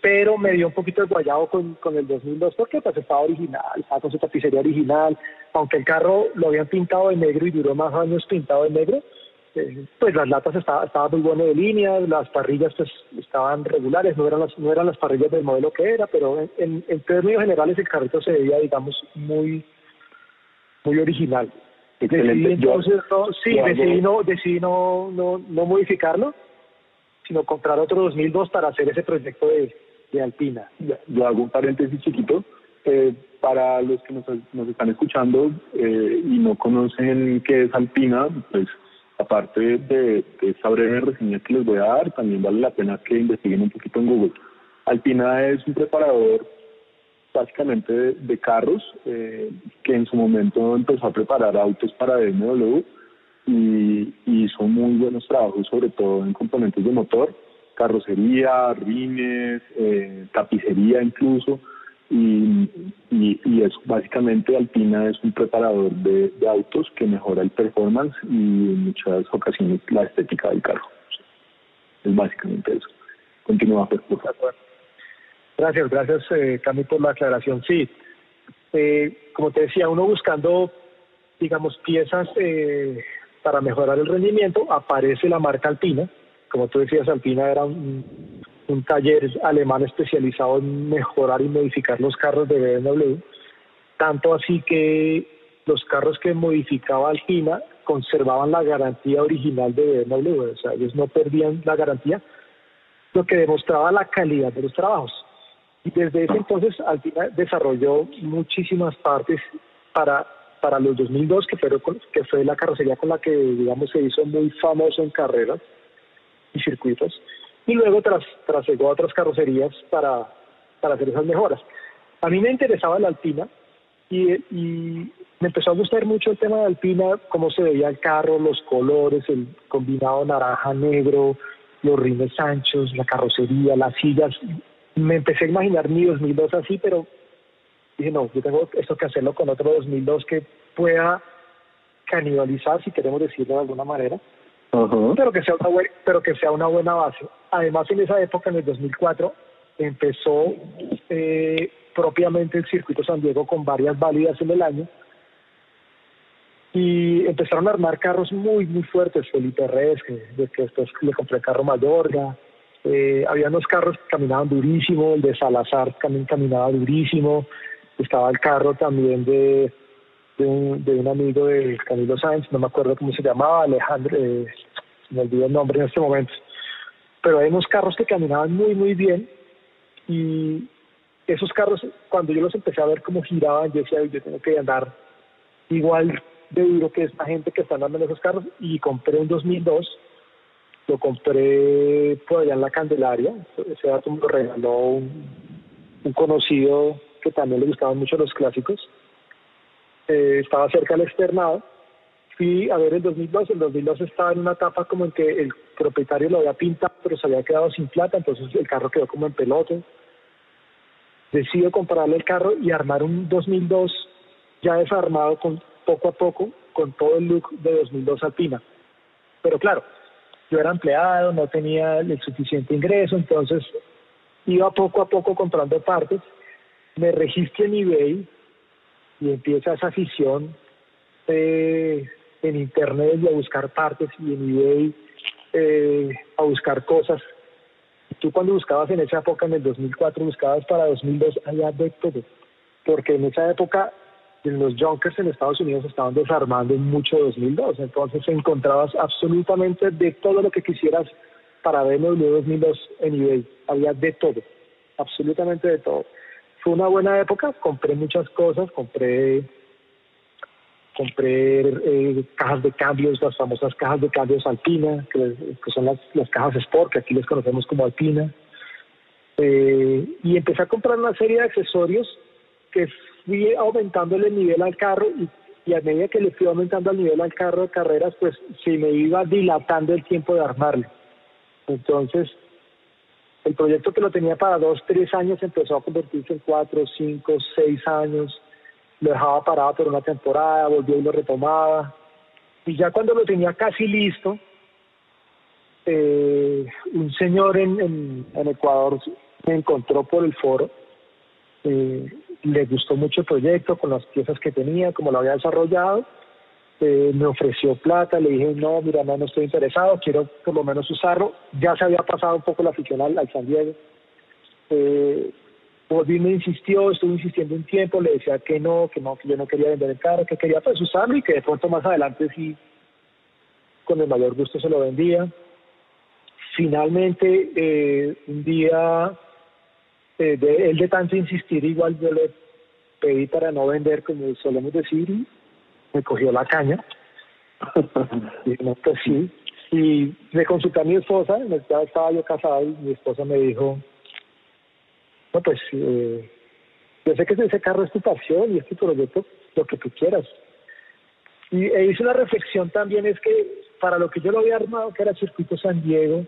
Pero me dio un poquito de guayado con, con el 2002 porque pues estaba original, estaba con su tapicería original, aunque el carro lo habían pintado de negro y duró más años pintado de negro, eh, pues las latas estaban estaba muy buenas de línea, las parrillas pues estaban regulares, no eran las, no eran las parrillas del modelo que era, pero en, en términos generales el carrito se veía, digamos, muy muy original. Decidí entonces, no, sí, decidí, no, decidí no, no, no modificarlo, sino comprar otro 2002 para hacer ese proyecto de, de Alpina. Yo hago un paréntesis chiquito. Eh, para los que nos, nos están escuchando eh, y no conocen qué es Alpina, pues aparte de, de esta breve reseña que les voy a dar, también vale la pena que investiguen un poquito en Google. Alpina es un preparador básicamente de, carros, eh, que en su momento empezó a preparar autos para BMW y, hizo muy buenos trabajos, sobre todo en componentes de motor, carrocería, rines, eh, tapicería incluso, y, y, es básicamente Alpina es un preparador de, autos que mejora el performance y en muchas ocasiones la estética del carro. Es básicamente eso. Continúa, pues, por favor. Gracias, gracias eh, Cami por la aclaración. Sí, eh, como te decía, uno buscando, digamos, piezas eh, para mejorar el rendimiento, aparece la marca Alpina. Como tú decías, Alpina era un, taller alemán especializado en mejorar y modificar los carros de BMW. Tanto así que los carros que modificaba Alpina conservaban la garantía original de BMW, o sea, ellos no perdían la garantía, lo que demostraba la calidad de los trabajos. Y desde ese entonces Alpina desarrolló muchísimas partes para, para los 2002, que fue, que fue la carrocería con la que, digamos, se hizo muy famoso en carreras y circuitos. Y luego tras, trasegó a otras carrocerías para, para hacer esas mejoras. A mí me interesaba la Alpina y, y me empezó a gustar mucho el tema de Alpina, cómo se veía el carro, los colores, el combinado naranja-negro, los rines anchos, la carrocería, las sillas me empecé a imaginar mi 2002 así, pero dije, no, yo tengo esto que hacerlo con otro 2002 que pueda canibalizar, si queremos decirlo de alguna manera, pero, que sea una pero que sea una buena base. Además, en esa época, en el 2004, empezó eh, propiamente el circuito San Diego con varias válidas en el año y empezaron a armar carros muy, muy fuertes. Felipe Reyes, que, que después le compré el carro Mayorga, eh, había unos carros que caminaban durísimo, el de Salazar también caminaba durísimo, estaba el carro también de, de, un, amigo de Camilo Sáenz, no me acuerdo cómo se llamaba, Alejandro, eh, me olvidó el nombre en este momento, pero hay unos carros que caminaban muy, muy bien y esos carros, cuando yo los empecé a ver cómo giraban, yo decía, yo tengo que andar igual de duro que esta gente que está andando en esos carros y compré un 2002 lo compré por allá en la Candelaria, ese dato me lo regaló un, conocido que también le gustaban mucho los clásicos. Eh, estaba cerca del externado. Fui a ver el 2002, el 2002 estaba en una etapa como en que el propietario lo había pintado, pero se había quedado sin plata, entonces el carro quedó como en pelote. Decido comprarle el carro y armar un 2002 ya desarmado con poco a poco, con todo el look de 2002 Alpina. Pero claro, yo era empleado, no tenía el suficiente ingreso, entonces iba poco a poco comprando partes, me registro en eBay y empieza esa afición eh, en internet y a buscar partes y en eBay eh, a buscar cosas. Tú cuando buscabas en esa época, en el 2004, buscabas para 2002, allá de todo, porque en esa época los Junkers en Estados Unidos estaban desarmando mucho 2002, entonces encontrabas absolutamente de todo lo que quisieras para BMW 2002 en eBay, había de todo, absolutamente de todo. fue una buena época, compré muchas cosas, compré compré eh, cajas de cambios, las famosas cajas de cambios Alpina, que, son las, las, cajas Sport, que aquí les conocemos como Alpina. Eh, y empecé a comprar una serie de accesorios que fui aumentando el nivel al carro y, y, a medida que le fui aumentando el nivel al carro de carreras, pues se me iba dilatando el tiempo de armarlo. Entonces, el proyecto que lo tenía para dos, tres años empezó a convertirse en cuatro, cinco, seis años lo dejaba parado por una temporada, volvió y lo retomaba. Y ya cuando lo tenía casi listo, eh, un señor en, en, Ecuador me encontró por el foro, eh, le gustó mucho el proyecto con las piezas que tenía, como lo había desarrollado, eh, me ofreció plata, le dije, no, mira, no, estoy interesado, quiero por lo menos usarlo. Ya se había pasado un poco la afición al, al San Diego. Eh, Volví, me insistió, estuve insistiendo un tiempo, le decía que no, que no, que yo no quería vender el carro, que quería pues usarlo y que de pronto más adelante sí, con el mayor gusto se lo vendía. Finalmente, eh, un día, eh, de, él de tanto insistir, igual yo le pedí para no vender, como solemos decir, y me cogió la caña. y no, pues sí. Y me consulté a mi esposa, estaba yo casado y mi esposa me dijo, no, pues eh, yo sé que ese carro es tu pasión y es tu proyecto, lo que tú quieras. Y e hice una reflexión también, es que para lo que yo lo había armado, que era Circuito San Diego,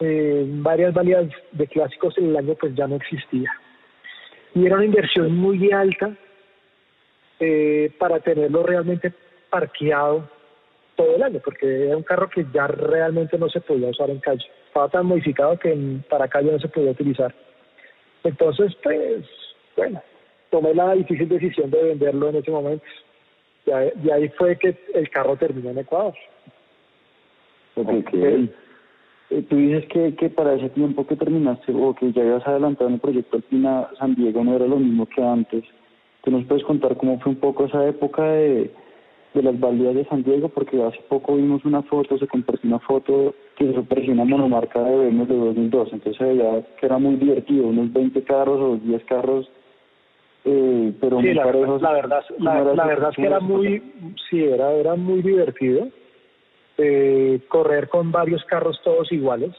eh, varias validas de clásicos en el año pues ya no existía. Y era una inversión muy alta eh, para tenerlo realmente parqueado todo el año, porque era un carro que ya realmente no se podía usar en calle. Estaba tan modificado que para calle no se podía utilizar. Entonces, pues, bueno, tomé la difícil decisión de venderlo en ese momento. Y ahí, fue que el carro terminó en Ecuador. Okay. Eh, tú dices que, que para ese tiempo que terminaste o que ya habías adelantado en el proyecto Alpina San Diego no era lo mismo que antes. ¿Tú nos puedes contar cómo fue un poco esa época de, de las baldías de San Diego? Porque hace poco vimos una foto, se compartió una foto que se parecía una monomarca de BMW de 2002, entonces veía que era muy divertido, unos 20 carros o 10 carros, eh, pero sí, la, verdad, la verdad, la, verdad es que era muy, sí, era, era muy divertido eh, correr con varios carros todos iguales.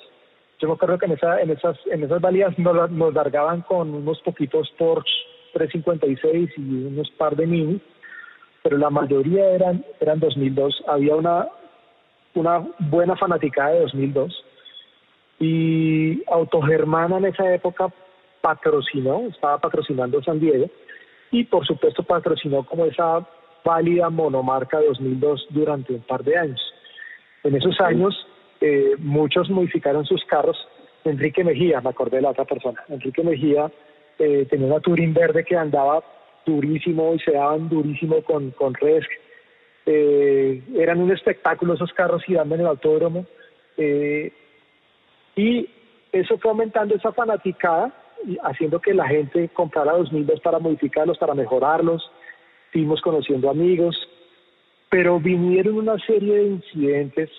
Yo me acuerdo que en, esa, en esas en esas valías nos, nos largaban con unos poquitos Porsche 356 y unos par de Mini, pero la mayoría eran eran 2002. Había una una buena fanática de 2002 y Autogermana en esa época patrocinó, estaba patrocinando San Diego y por supuesto patrocinó como esa válida monomarca 2002 durante un par de años. En esos años eh, muchos modificaron sus carros. Enrique Mejía, me acordé de la otra persona, Enrique Mejía eh, tenía una Touring verde que andaba durísimo y se daban durísimo con, con Resk eh, eran un espectáculo esos carros girando en el autódromo. Eh, y eso fue aumentando esa fanaticada, haciendo que la gente comprara 2002 para modificarlos, para mejorarlos. Fuimos conociendo amigos, pero vinieron una serie de incidentes,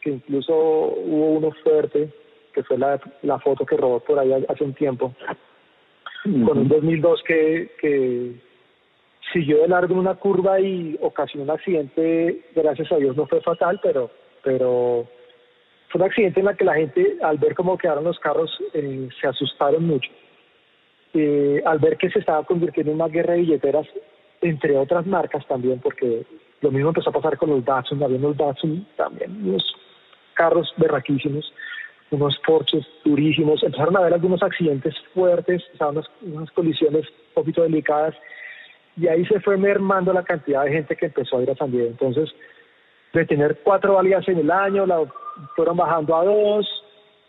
que incluso hubo uno fuerte, que fue la, la foto que robó por ahí hace un tiempo, con un 2002 que, que siguió de largo una curva y ocasionó un accidente, gracias a Dios no fue fatal, pero, pero fue un accidente en la que la gente, al ver cómo quedaron los carros, eh, se asustaron mucho. Eh, al ver que se estaba convirtiendo en una guerra de billeteras, entre otras marcas también, porque lo mismo empezó a pasar con los Datsun, había unos Datsun también, unos carros berraquísimos, unos Porsches durísimos, empezaron a haber algunos accidentes fuertes, unas, unas colisiones un poquito delicadas, y ahí se fue mermando la cantidad de gente que empezó a ir a San Diego. Entonces, de tener cuatro validas en el año, la fueron bajando a dos,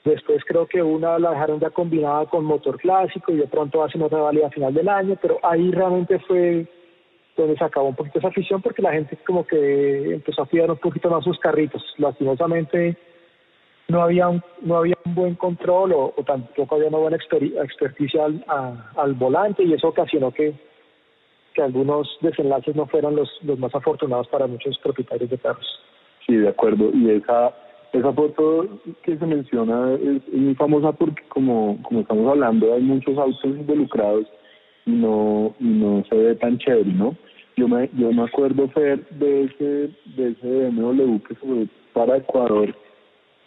después creo que una la dejaron ya combinada con motor clásico y de pronto hacen otra válida a final del año, pero ahí realmente fue donde se acabó un poquito esa afición porque la gente como que empezó a cuidar un poquito más sus carritos. Lastimosamente no había un, no había un buen control o, tampoco había una buena experticia al, al volante y eso ocasionó que que algunos desenlaces no fueron los, los más afortunados para muchos propietarios de carros. Sí, de acuerdo. Y esa esa foto que se menciona es, muy famosa porque como, como estamos hablando hay muchos autos involucrados no, y no se ve tan chévere, ¿no? Yo me, yo me acuerdo, Fer, de ese, de ese BMW que fue para Ecuador.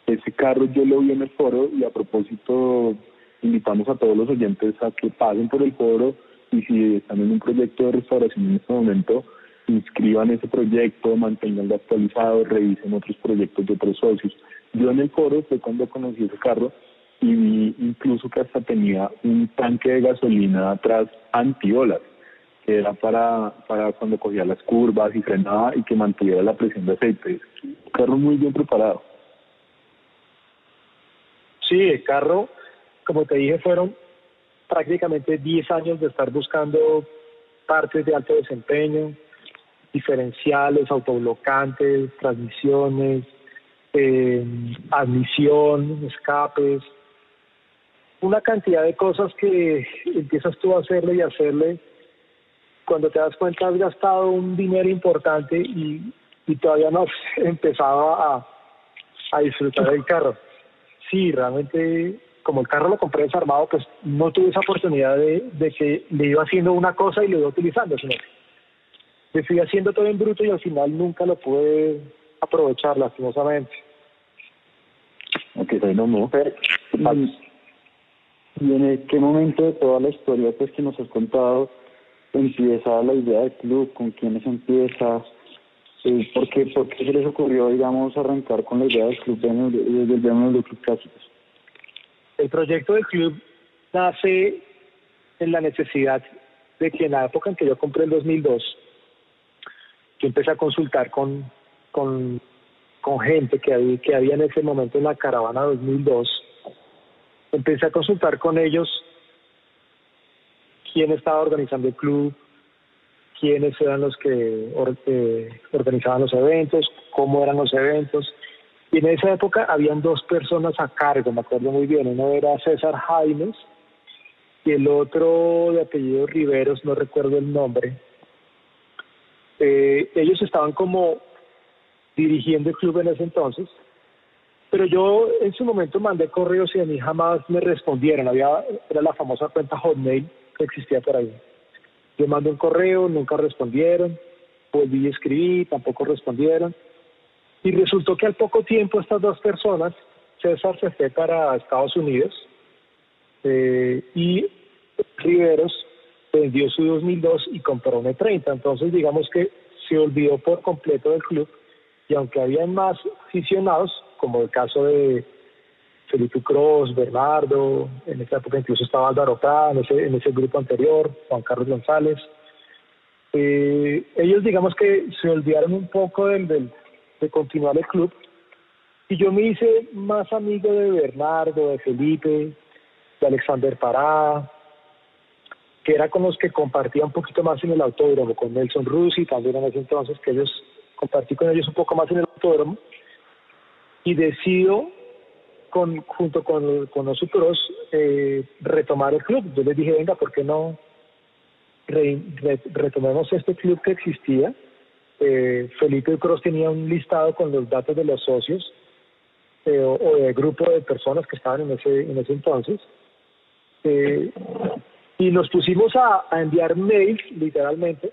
Ese carro yo lo vi en el foro y a propósito invitamos a todos los oyentes a que pasen por el foro y si están en un proyecto de restauración en este momento, inscriban ese proyecto, manténganlo actualizado, revisen otros proyectos de otros socios. Yo en el foro fue cuando conocí ese carro y incluso que hasta tenía un tanque de gasolina atrás antiolas, que era para, para cuando cogía las curvas y frenaba y que mantuviera la presión de aceite. Un carro muy bien preparado. Sí, el carro, como te dije, fueron prácticamente 10 años de estar buscando partes de alto desempeño, diferenciales, autoblocantes, transmisiones, eh, admisión, escapes, una cantidad de cosas que empiezas tú a hacerle y hacerle. Cuando te das cuenta has gastado un dinero importante y, y todavía no has empezado a, a disfrutar del carro. Sí, realmente como el carro lo compré desarmado, pues no tuve esa oportunidad de, de que le iba haciendo una cosa y lo iba utilizando, sino que le fui haciendo todo en bruto y al final nunca lo pude aprovechar, lastimosamente. Ok, bueno, no. ¿Y en qué momento de toda la historia pues que nos has contado empieza la idea del club? ¿Con quiénes empieza? Eh, ¿por, qué, ¿Por qué se les ocurrió, digamos, arrancar con la idea del club del BMW Club Clásicos? El proyecto del club nace en la necesidad de que en la época en que yo compré el 2002, yo empecé a consultar con, con, con gente que había, que había en ese momento en la caravana 2002 empecé a consultar con ellos quién estaba organizando el club, quiénes eran los que eh, organizaban los eventos, cómo eran los eventos. Y en esa época habían dos personas a cargo, me acuerdo muy bien. Uno era César Jaimes y el otro de apellido Riveros, no recuerdo el nombre. Eh, ellos estaban como dirigiendo el club en ese entonces pero yo en su momento mandé correos y a mí jamás me respondieron. Había, era la famosa cuenta Hotmail que existía por ahí. Yo mandé un correo, nunca respondieron. Volví y escribí, tampoco respondieron. Y resultó que al poco tiempo estas dos personas, César se fue para Estados Unidos eh, y Riveros vendió su 2002 y compró un E30. Entonces digamos que se olvidó por completo del club y aunque había más aficionados, como el caso de Felipe Cross, Bernardo, en esa época incluso estaba Álvaro Prada, en ese, grupo anterior, Juan Carlos González. Eh, ellos digamos que se olvidaron un poco del, de continuar el club y yo me hice más amigo de Bernardo, de Felipe, de Alexander Pará, que era con los que compartía un poquito más en el autódromo, con Nelson Rusi también en ese entonces, que ellos compartí con ellos un poco más en el autódromo y decido con, junto con, con los Pros eh, retomar el club. Yo les dije, venga, ¿por qué no retomemos este club que existía? Eh, Felipe Cruz tenía un listado con los datos de los socios eh, o, del grupo de personas que estaban en ese, en ese entonces. y nos pusimos a, a enviar mails, literalmente,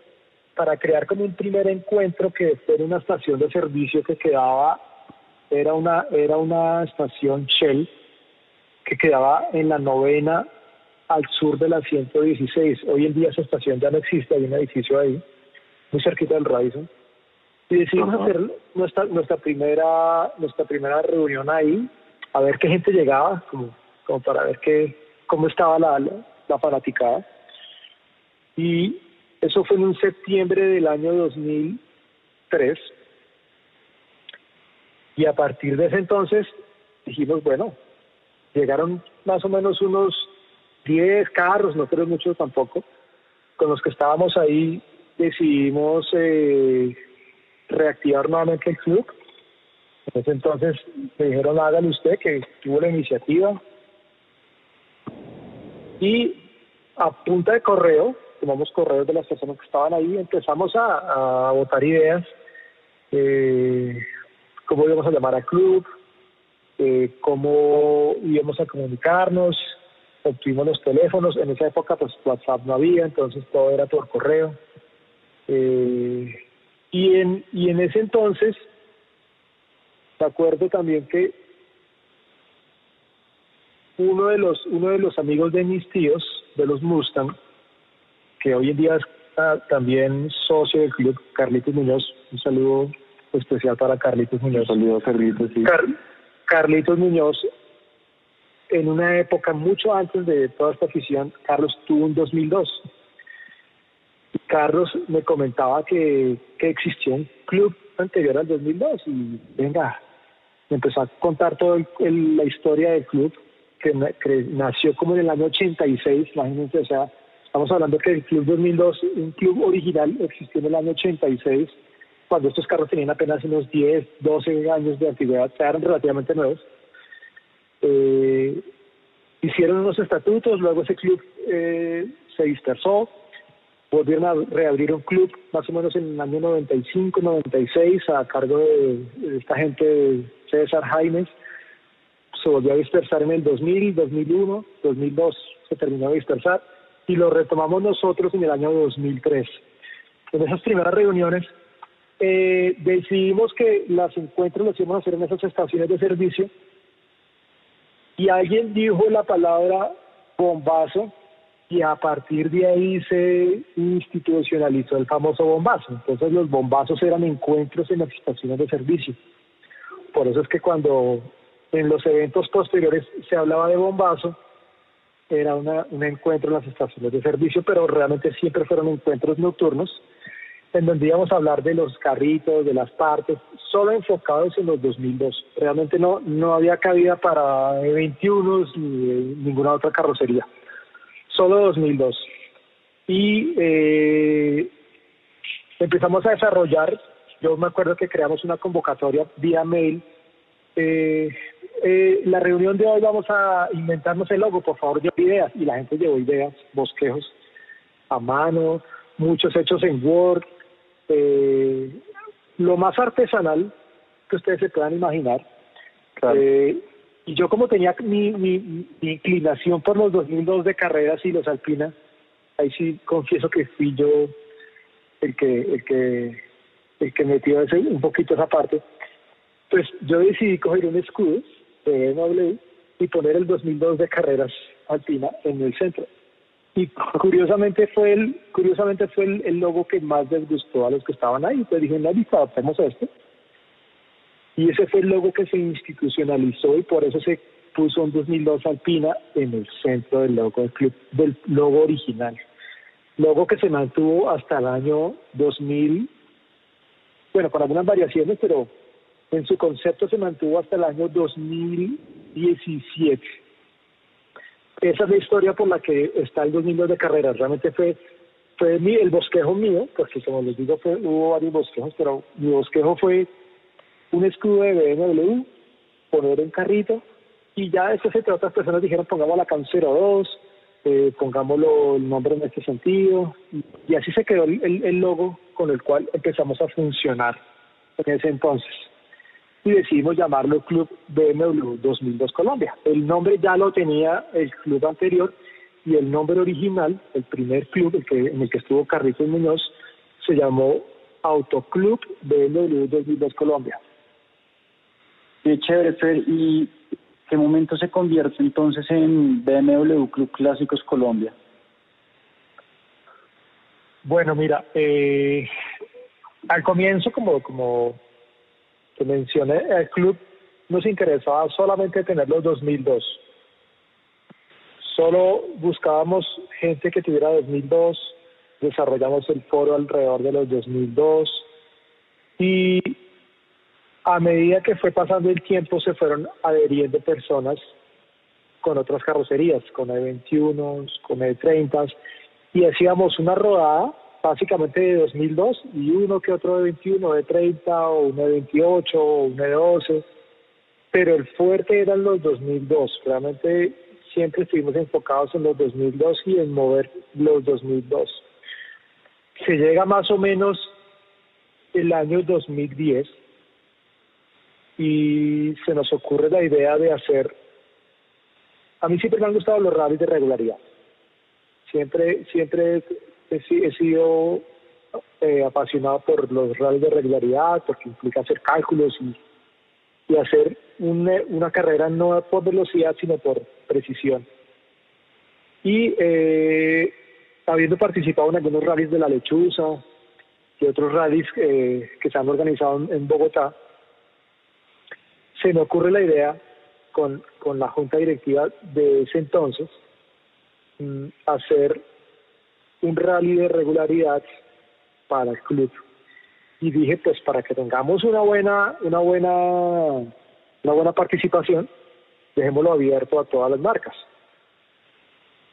para crear como un primer encuentro que fue una estación de servicio que quedaba era una, era una estación Shell que quedaba en la novena al sur de la 116. Hoy en día esa estación ya no existe, hay un edificio ahí, muy cerquita del Radisson. Y decidimos hacer nuestra, nuestra, primera, nuestra primera reunión ahí, a ver qué gente llegaba, como, como para ver qué, cómo estaba la, la, la fanaticada. Y eso fue en un septiembre del año 2003 y a partir de ese entonces dijimos, bueno, llegaron más o menos unos 10 carros, no creo mucho tampoco, con los que estábamos ahí decidimos eh, reactivar nuevamente el club. En ese entonces me dijeron, hágalo usted, que tuvo la iniciativa. Y a punta de correo, tomamos correos de las personas que estaban ahí, empezamos a, a votar ideas. Eh, cómo íbamos a llamar al club, eh, cómo íbamos a comunicarnos, obtuvimos los teléfonos. En esa época, pues WhatsApp no había, entonces todo era por correo. Eh, y, en, y en ese entonces, me acuerdo también que uno de los uno de los amigos de mis tíos, de los Mustang, que hoy en día es también socio del club, Carlitos Muñoz, un saludo especial para Carlitos Muñoz. Un saludo Carlitos, sí. Carlitos Muñoz, en una época mucho antes de toda esta afición, Carlos tuvo un 2002. Carlos me comentaba que, que existió un club anterior al 2002 y venga, me empezó a contar toda la historia del club que, nació como en el año 86, imagínense, o sea, estamos hablando que el Club 2002, un club original, existió en el año 86, cuando estos carros tenían apenas unos 10, 12 años de antigüedad, eran relativamente nuevos. Eh, hicieron unos estatutos, luego ese club eh, se dispersó, volvieron a reabrir un club más o menos en el año 95, 96 a cargo de, de esta gente, César Jaimes, se volvió a dispersar en el 2000, 2001, 2002 se terminó de dispersar y lo retomamos nosotros en el año 2003. En esas primeras reuniones eh, decidimos que los encuentros los íbamos a hacer en esas estaciones de servicio y alguien dijo la palabra bombazo y a partir de ahí se institucionalizó el famoso bombazo. Entonces los bombazos eran encuentros en las estaciones de servicio. Por eso es que cuando en los eventos posteriores se hablaba de bombazo, era una, un encuentro en las estaciones de servicio, pero realmente siempre fueron encuentros nocturnos, en donde íbamos a hablar de los carritos, de las partes, solo enfocados en los 2002. Realmente no, no había cabida para 21 ni ninguna otra carrocería, solo 2002. Y eh, empezamos a desarrollar, yo me acuerdo que creamos una convocatoria vía mail eh, eh, la reunión de hoy vamos a inventarnos el logo, por favor, lleve ideas. Y la gente llevó ideas, bosquejos a mano, muchos hechos en Word, eh, lo más artesanal que ustedes se puedan imaginar. Eh, y yo como tenía mi, mi, inclinación por los 2002 de carreras y los alpinas, ahí sí confieso que fui yo el que el que el que metió ese, un poquito esa parte. Pues yo decidí coger un escudo de BMW y poner el 2002 de carreras alpina en el centro. Y curiosamente fue el curiosamente fue el, logo que más les gustó a los que estaban ahí. Entonces dije, no, listo, adaptemos a este. Y ese fue el logo que se institucionalizó y por eso se puso un 2002 Alpina en el centro del logo del club, del logo original. Logo que se mantuvo hasta el año 2000, bueno, con algunas variaciones, pero en su concepto se mantuvo hasta el año 2017. Esa es la historia por la que está el 2002 de carreras. Realmente fue fue el bosquejo mío, porque como les digo, fue, hubo varios bosquejos, pero mi bosquejo fue un escudo de BMW, poner en carrito, y ya después entre otras personas dijeron pongamos la CAN 02, eh, pongámoslo el nombre en este sentido, y, así se quedó el, el logo con el cual empezamos a funcionar en ese entonces y decidimos llamarlo Club BMW 2002 Colombia. El nombre ya lo tenía el club anterior y el nombre original, el primer club el que, en el que estuvo Carritos Muñoz, se llamó Autoclub BMW 2002 Colombia. Qué chévere, Fer. ¿Y qué momento se convierte entonces en BMW Club Clásicos Colombia? Bueno, mira, eh, al comienzo, como, como que mencioné, el club nos interesaba solamente tener los 2002. Solo buscábamos gente que tuviera 2002, desarrollamos el foro alrededor de los 2002 y a medida que fue pasando el tiempo se fueron adheriendo personas con otras carrocerías, con E21, con E30 y hacíamos una rodada básicamente de 2002 y uno que otro de 21, de 30 o uno de 28 o uno de 12, pero el fuerte eran los 2002, realmente siempre estuvimos enfocados en los 2002 y en mover los 2002. Se llega más o menos el año 2010 y se nos ocurre la idea de hacer a mí siempre me han gustado los rallies de regularidad. Siempre, siempre he, sido eh, apasionado por los rallies de regularidad, porque implica hacer cálculos y, hacer una, carrera no por velocidad, sino por precisión. Y eh, habiendo participado en algunos rallies de la lechuza y otros rallies eh, que se han organizado en Bogotá, se me ocurre la idea con, la junta directiva de ese entonces mm, hacer un rally de regularidad para el club. Y dije pues para que tengamos una buena una buena una buena participación dejémoslo abierto a todas las marcas.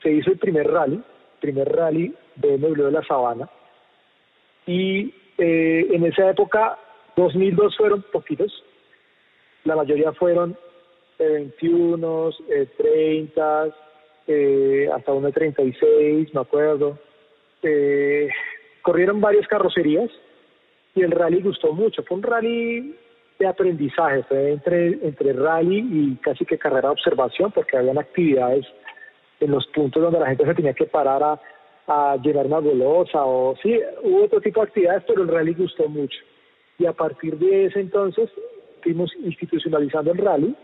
Se hizo el primer rally primer rally de BMW de la Sabana. Y eh, en esa época 2002 fueron poquitos. La mayoría fueron 21, 30, eh, hasta uno de 36, me acuerdo. Eh, corrieron varias carrocerías y el rally gustó mucho. Fue un rally de aprendizaje, fue entre, entre rally y casi que carrera de observación, porque habían actividades en los puntos donde la gente se tenía que parar a, a llenar una golosa o sí, hubo otro tipo de actividades, pero el rally gustó mucho. Y a partir de ese entonces fuimos institucionalizando el rally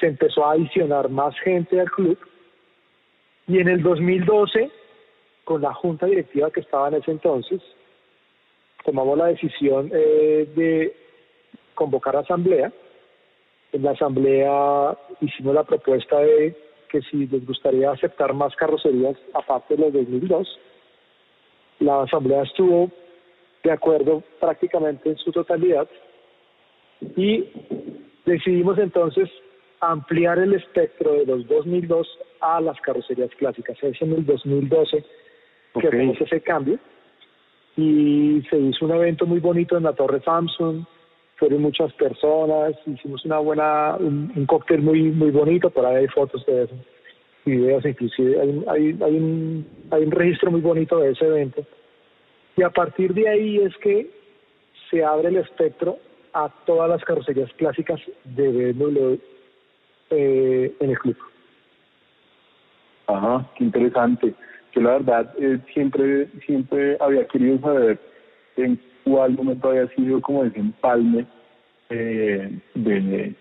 se empezó a adicionar más gente al club y en el 2012, con la junta directiva que estaba en ese entonces, tomamos la decisión eh, de convocar asamblea. En la asamblea hicimos la propuesta de que si les gustaría aceptar más carrocerías aparte de los 2002, la asamblea estuvo de acuerdo prácticamente en su totalidad y decidimos entonces ampliar el espectro de los 2002 a las carrocerías clásicas. Es en el 2012 que hicimos ese cambio y se hizo un evento muy bonito en la Torre Samsung, fueron muchas personas, hicimos una buena, un, cóctel muy muy bonito, por ahí hay fotos de eso, videos inclusive, hay, hay, hay, un, hay un registro muy bonito de ese evento. Y a partir de ahí es que se abre el espectro a todas las carrocerías clásicas de BMW eh, en el club. Ajá, qué interesante. Yo la verdad eh, siempre siempre había querido saber en cuál momento había sido como ese empalme eh, de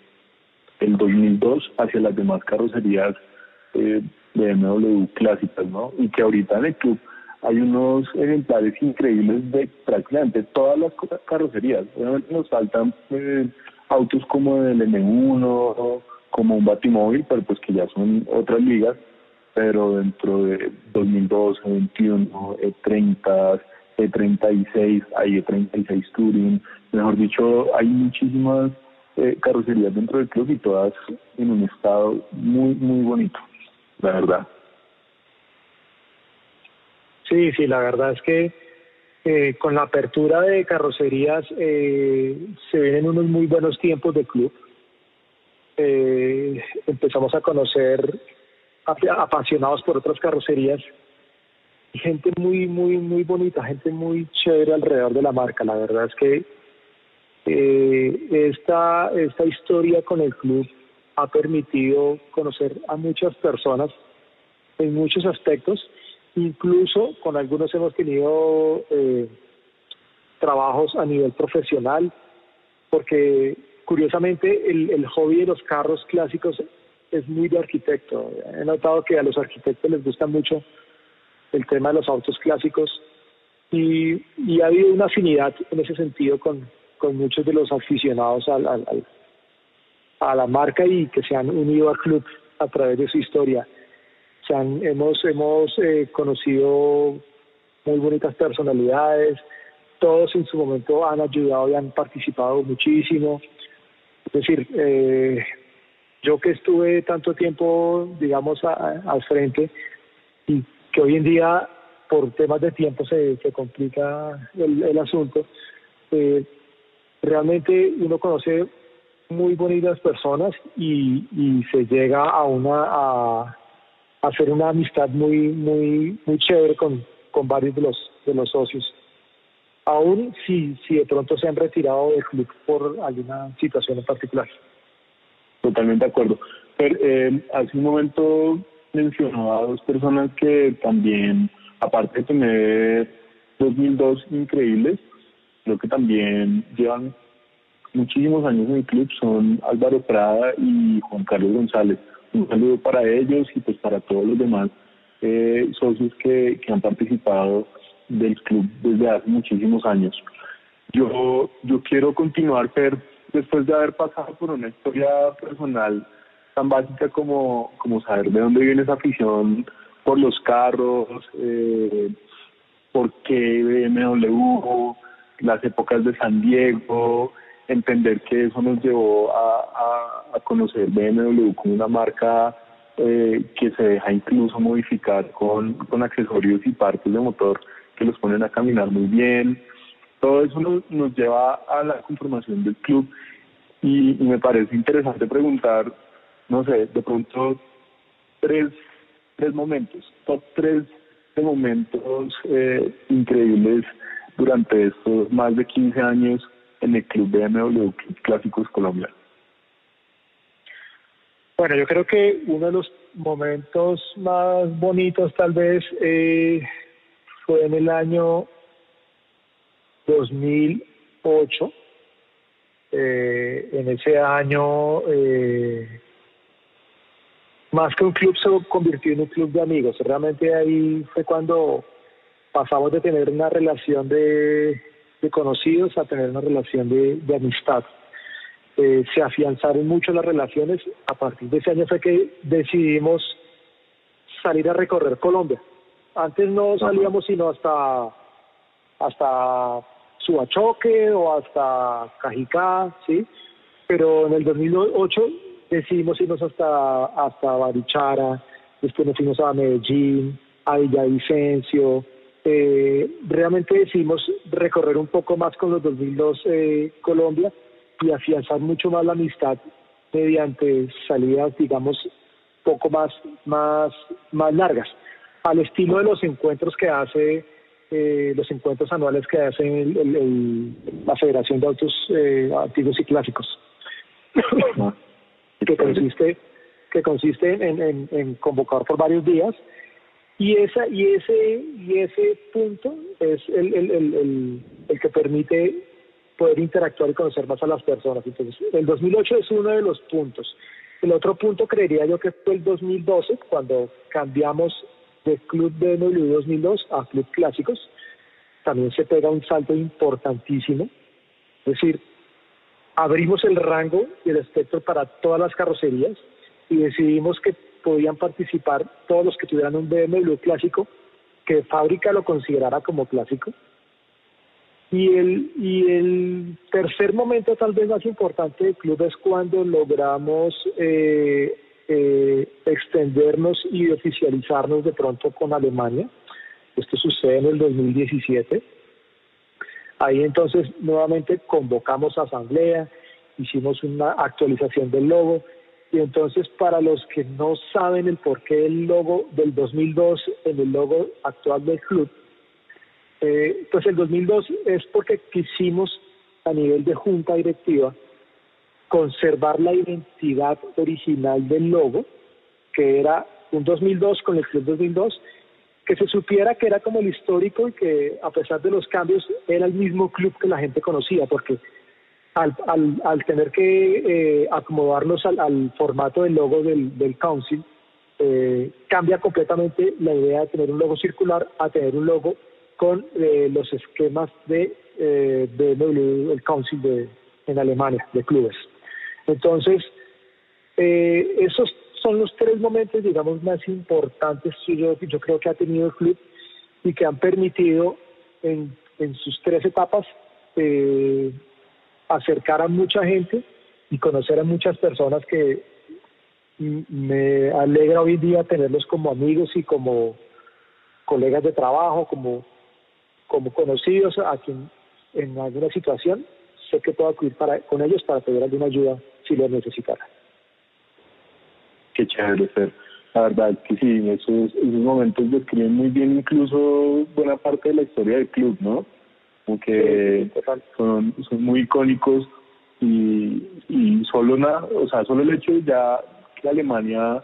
el 2002 hacia las demás carrocerías eh, de BMW clásicas, ¿no? Y que ahorita en el club hay unos ejemplares increíbles de prácticamente todas las carrocerías. Obviamente nos faltan eh, autos como el M1, como un batimóvil, pero pues que ya son otras ligas, pero dentro de 2012, 21, E30, E36, hay E36 Touring, mejor dicho, hay muchísimas eh, carrocerías dentro del club y todas en un estado muy, muy bonito, la verdad. Sí, sí, la verdad es que eh, con la apertura de carrocerías eh, se vienen unos muy buenos tiempos de club eh, empezamos a conocer apasionados por otras carrocerías gente muy, muy, muy bonita, gente muy chévere alrededor de la marca. La verdad es que eh, esta, esta historia con el club ha permitido conocer a muchas personas en muchos aspectos, incluso con algunos hemos tenido eh, trabajos a nivel profesional, porque curiosamente el hobby de los carros clásicos es muy de arquitecto. He notado que a los arquitectos les gusta mucho el tema de los autos clásicos y, y ha habido una afinidad en ese sentido con, con muchos de los aficionados al, al, a la marca y que se han unido al club a través de su historia. Se han, hemos hemos eh, conocido muy bonitas personalidades, todos en su momento han ayudado y han participado muchísimo. Es decir, eh, yo que estuve tanto tiempo, digamos, al frente y que hoy en día por temas de tiempo se, complica el, asunto, eh, realmente uno conoce muy bonitas personas y, se llega a una a, hacer una amistad muy muy muy chévere con, con varios de los de los socios aún si, si de pronto se han retirado del club por alguna situación en particular. Totalmente de acuerdo. Pero, eh, hace un momento mencionó a dos personas que también, aparte de tener 2002 increíbles, creo que también llevan muchísimos años en el club, son Álvaro Prada y Juan Carlos González. Un saludo para ellos y pues para todos los demás eh, socios que, que han participado del club desde hace muchísimos años. Yo, yo quiero continuar, Fer, después de haber pasado por una historia personal tan básica como, como saber de dónde viene esa afición por los carros, eh, por qué BMW, las épocas de San Diego, entender que eso nos llevó a, a, conocer BMW como una marca eh, que se deja incluso modificar con, con accesorios y partes de motor que los ponen a caminar muy bien. Todo eso nos, lleva a la conformación del club y, me parece interesante preguntar, no sé, de pronto tres, tres momentos, top tres de momentos eh, increíbles durante estos más de 15 años en el club BMW Clásicos Colombia. Bueno, yo creo que uno de los momentos más bonitos tal vez eh, fue en el año 2008. Eh, en ese año, eh, más que un club, se convirtió en un club de amigos. Realmente ahí fue cuando pasamos de tener una relación de, conocidos a tener una relación de, amistad. Eh, se afianzaron mucho las relaciones. A partir de ese año fue que decidimos salir a recorrer Colombia. Antes no salíamos sino hasta hasta Suachoque o hasta Cajicá, ¿sí? Pero en el 2008 decidimos irnos hasta, hasta Barichara, después nos fuimos a Medellín, a Villavicencio. Eh, realmente decidimos recorrer un poco más con los 2002 eh, Colombia y afianzar mucho más la amistad mediante salidas, digamos, poco más, más, más largas al estilo de los encuentros que hace, eh, los encuentros anuales que hace la Federación de Autos eh, Antiguos y Clásicos, que consiste, que consiste en, en, convocar por varios días y esa y ese y ese punto es el, el, el, el, que permite poder interactuar y conocer más a las personas. Entonces, el 2008 es uno de los puntos. El otro punto creería yo que fue el 2012, cuando cambiamos de Club BMW 2002 a Club Clásicos, también se pega un salto importantísimo. Es decir, abrimos el rango y el espectro para todas las carrocerías y decidimos que podían participar todos los que tuvieran un BMW clásico, que fábrica lo considerara como clásico. Y el, y el tercer momento tal vez más importante del club es cuando logramos eh, eh, extendernos y oficializarnos de pronto con Alemania. Esto sucede en el 2017. Ahí entonces nuevamente convocamos asamblea, hicimos una actualización del logo y entonces para los que no saben el porqué del logo del 2002 en el logo actual del club, eh, pues el 2002 es porque quisimos a nivel de junta directiva conservar la identidad original del logo, que era un 2002 con el Club 2002, que se supiera que era como el histórico y que a pesar de los cambios era el mismo club que la gente conocía, porque al, al, tener que eh, acomodarnos al, formato del logo del, del Council, eh, cambia completamente la idea de tener un logo circular a tener un logo con eh, los esquemas de, de el Council de, en Alemania, de clubes. Entonces, eh, esos son los tres momentos, digamos, más importantes que yo, creo que ha tenido el club y que han permitido en, en sus tres etapas eh, acercar a mucha gente y conocer a muchas personas que me alegra hoy día tenerlos como amigos y como colegas de trabajo, como, como conocidos a quien en alguna situación sé que puedo acudir para, con ellos para pedir alguna ayuda si lo necesitara. Qué chévere, Fer. La verdad que sí, esos, esos momentos describen muy bien incluso buena parte de la historia del club, ¿no? Como que son, son muy icónicos y, y solo una, o sea, solo el hecho ya que Alemania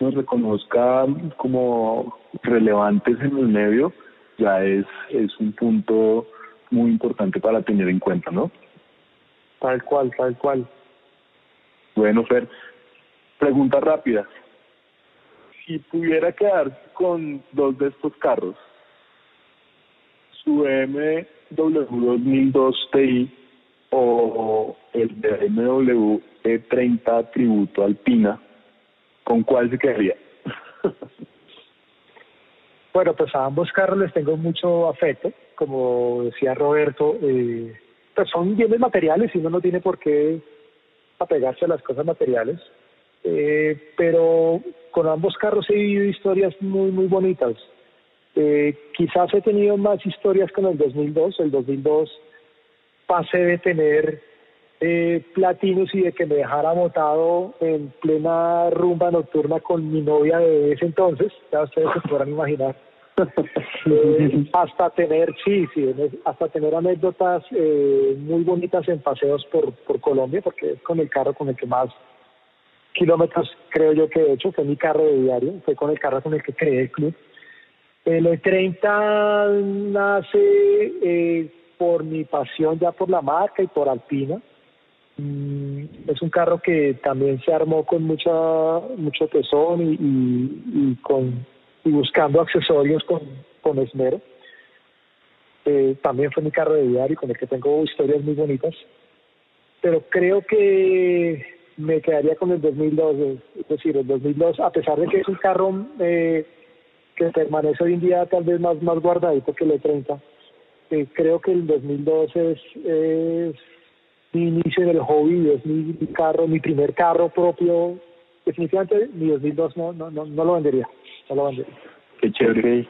nos reconozca como relevantes en el medio ya es, es un punto muy importante para tener en cuenta, ¿no? Tal cual, tal cual. Bueno, Fer, pregunta rápida. Si pudiera quedar con dos de estos carros, su BMW 2002 Ti o el BMW E30 Tributo Alpina, ¿con cuál se quedaría? bueno, pues a ambos carros les tengo mucho afecto, como decía Roberto, eh, pues son bienes materiales y uno no tiene por qué apegarse a las cosas materiales, eh, pero con ambos carros he vivido historias muy, muy bonitas. Eh, quizás he tenido más historias con el 2002, el 2002 pasé de tener eh, platinos y de que me dejara botado en plena rumba nocturna con mi novia de ese entonces, ya ustedes se podrán imaginar. Eh, hasta tener, sí, sí, hasta tener anécdotas eh, muy bonitas en paseos por, por Colombia, porque es con el carro con el que más kilómetros creo yo que he hecho, fue mi carro de diario, fue con el carro con el que creé el club. El E30 nace eh, por mi pasión ya por la marca y por Alpina. Mm, es un carro que también se armó con mucha mucho tesón y, y, con y buscando accesorios con, con esmero. Eh, también fue mi carro de diario con el que tengo historias muy bonitas. Pero creo que me quedaría con el 2002, es decir, el 2002, a pesar de que es un carro eh, que permanece hoy en día tal vez más, más guardadito que el E30 creo que el 2012 es, es mi inicio en el hobby, es mi, carro, mi primer carro propio. Definitivamente mi 2002 no, no, no, no lo vendería, Qué chévere.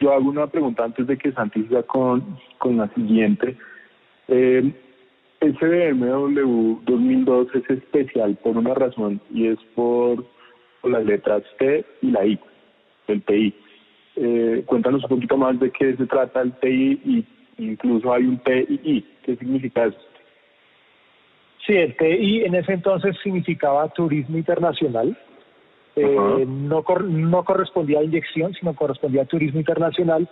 yo hago una pregunta antes de que Santi siga con, con la siguiente. Eh, ese BMW 2002 es especial por una razón y es por, por las letras T y la I, el TI. Eh, cuéntanos un poquito más de qué se trata el TI y incluso hay un TII. ¿Qué significa eso? Sí, el TI en ese entonces significaba Turismo Internacional. Eh, no, no correspondía a inyección, sino correspondía a Turismo Internacional.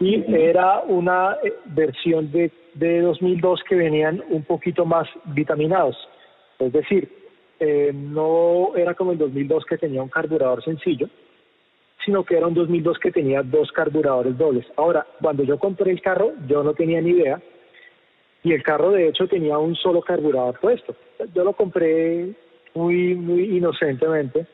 Y era una eh, versión de, de 2002 que venían un poquito más vitaminados. Es decir, no era como el 2002 que tenía un carburador sencillo, sino que era un 2002 que tenía dos carburadores dobles. Ahora, cuando yo compré el carro, yo no tenía ni idea, y el carro de hecho tenía un solo carburador puesto. Yo lo compré muy, muy inocentemente,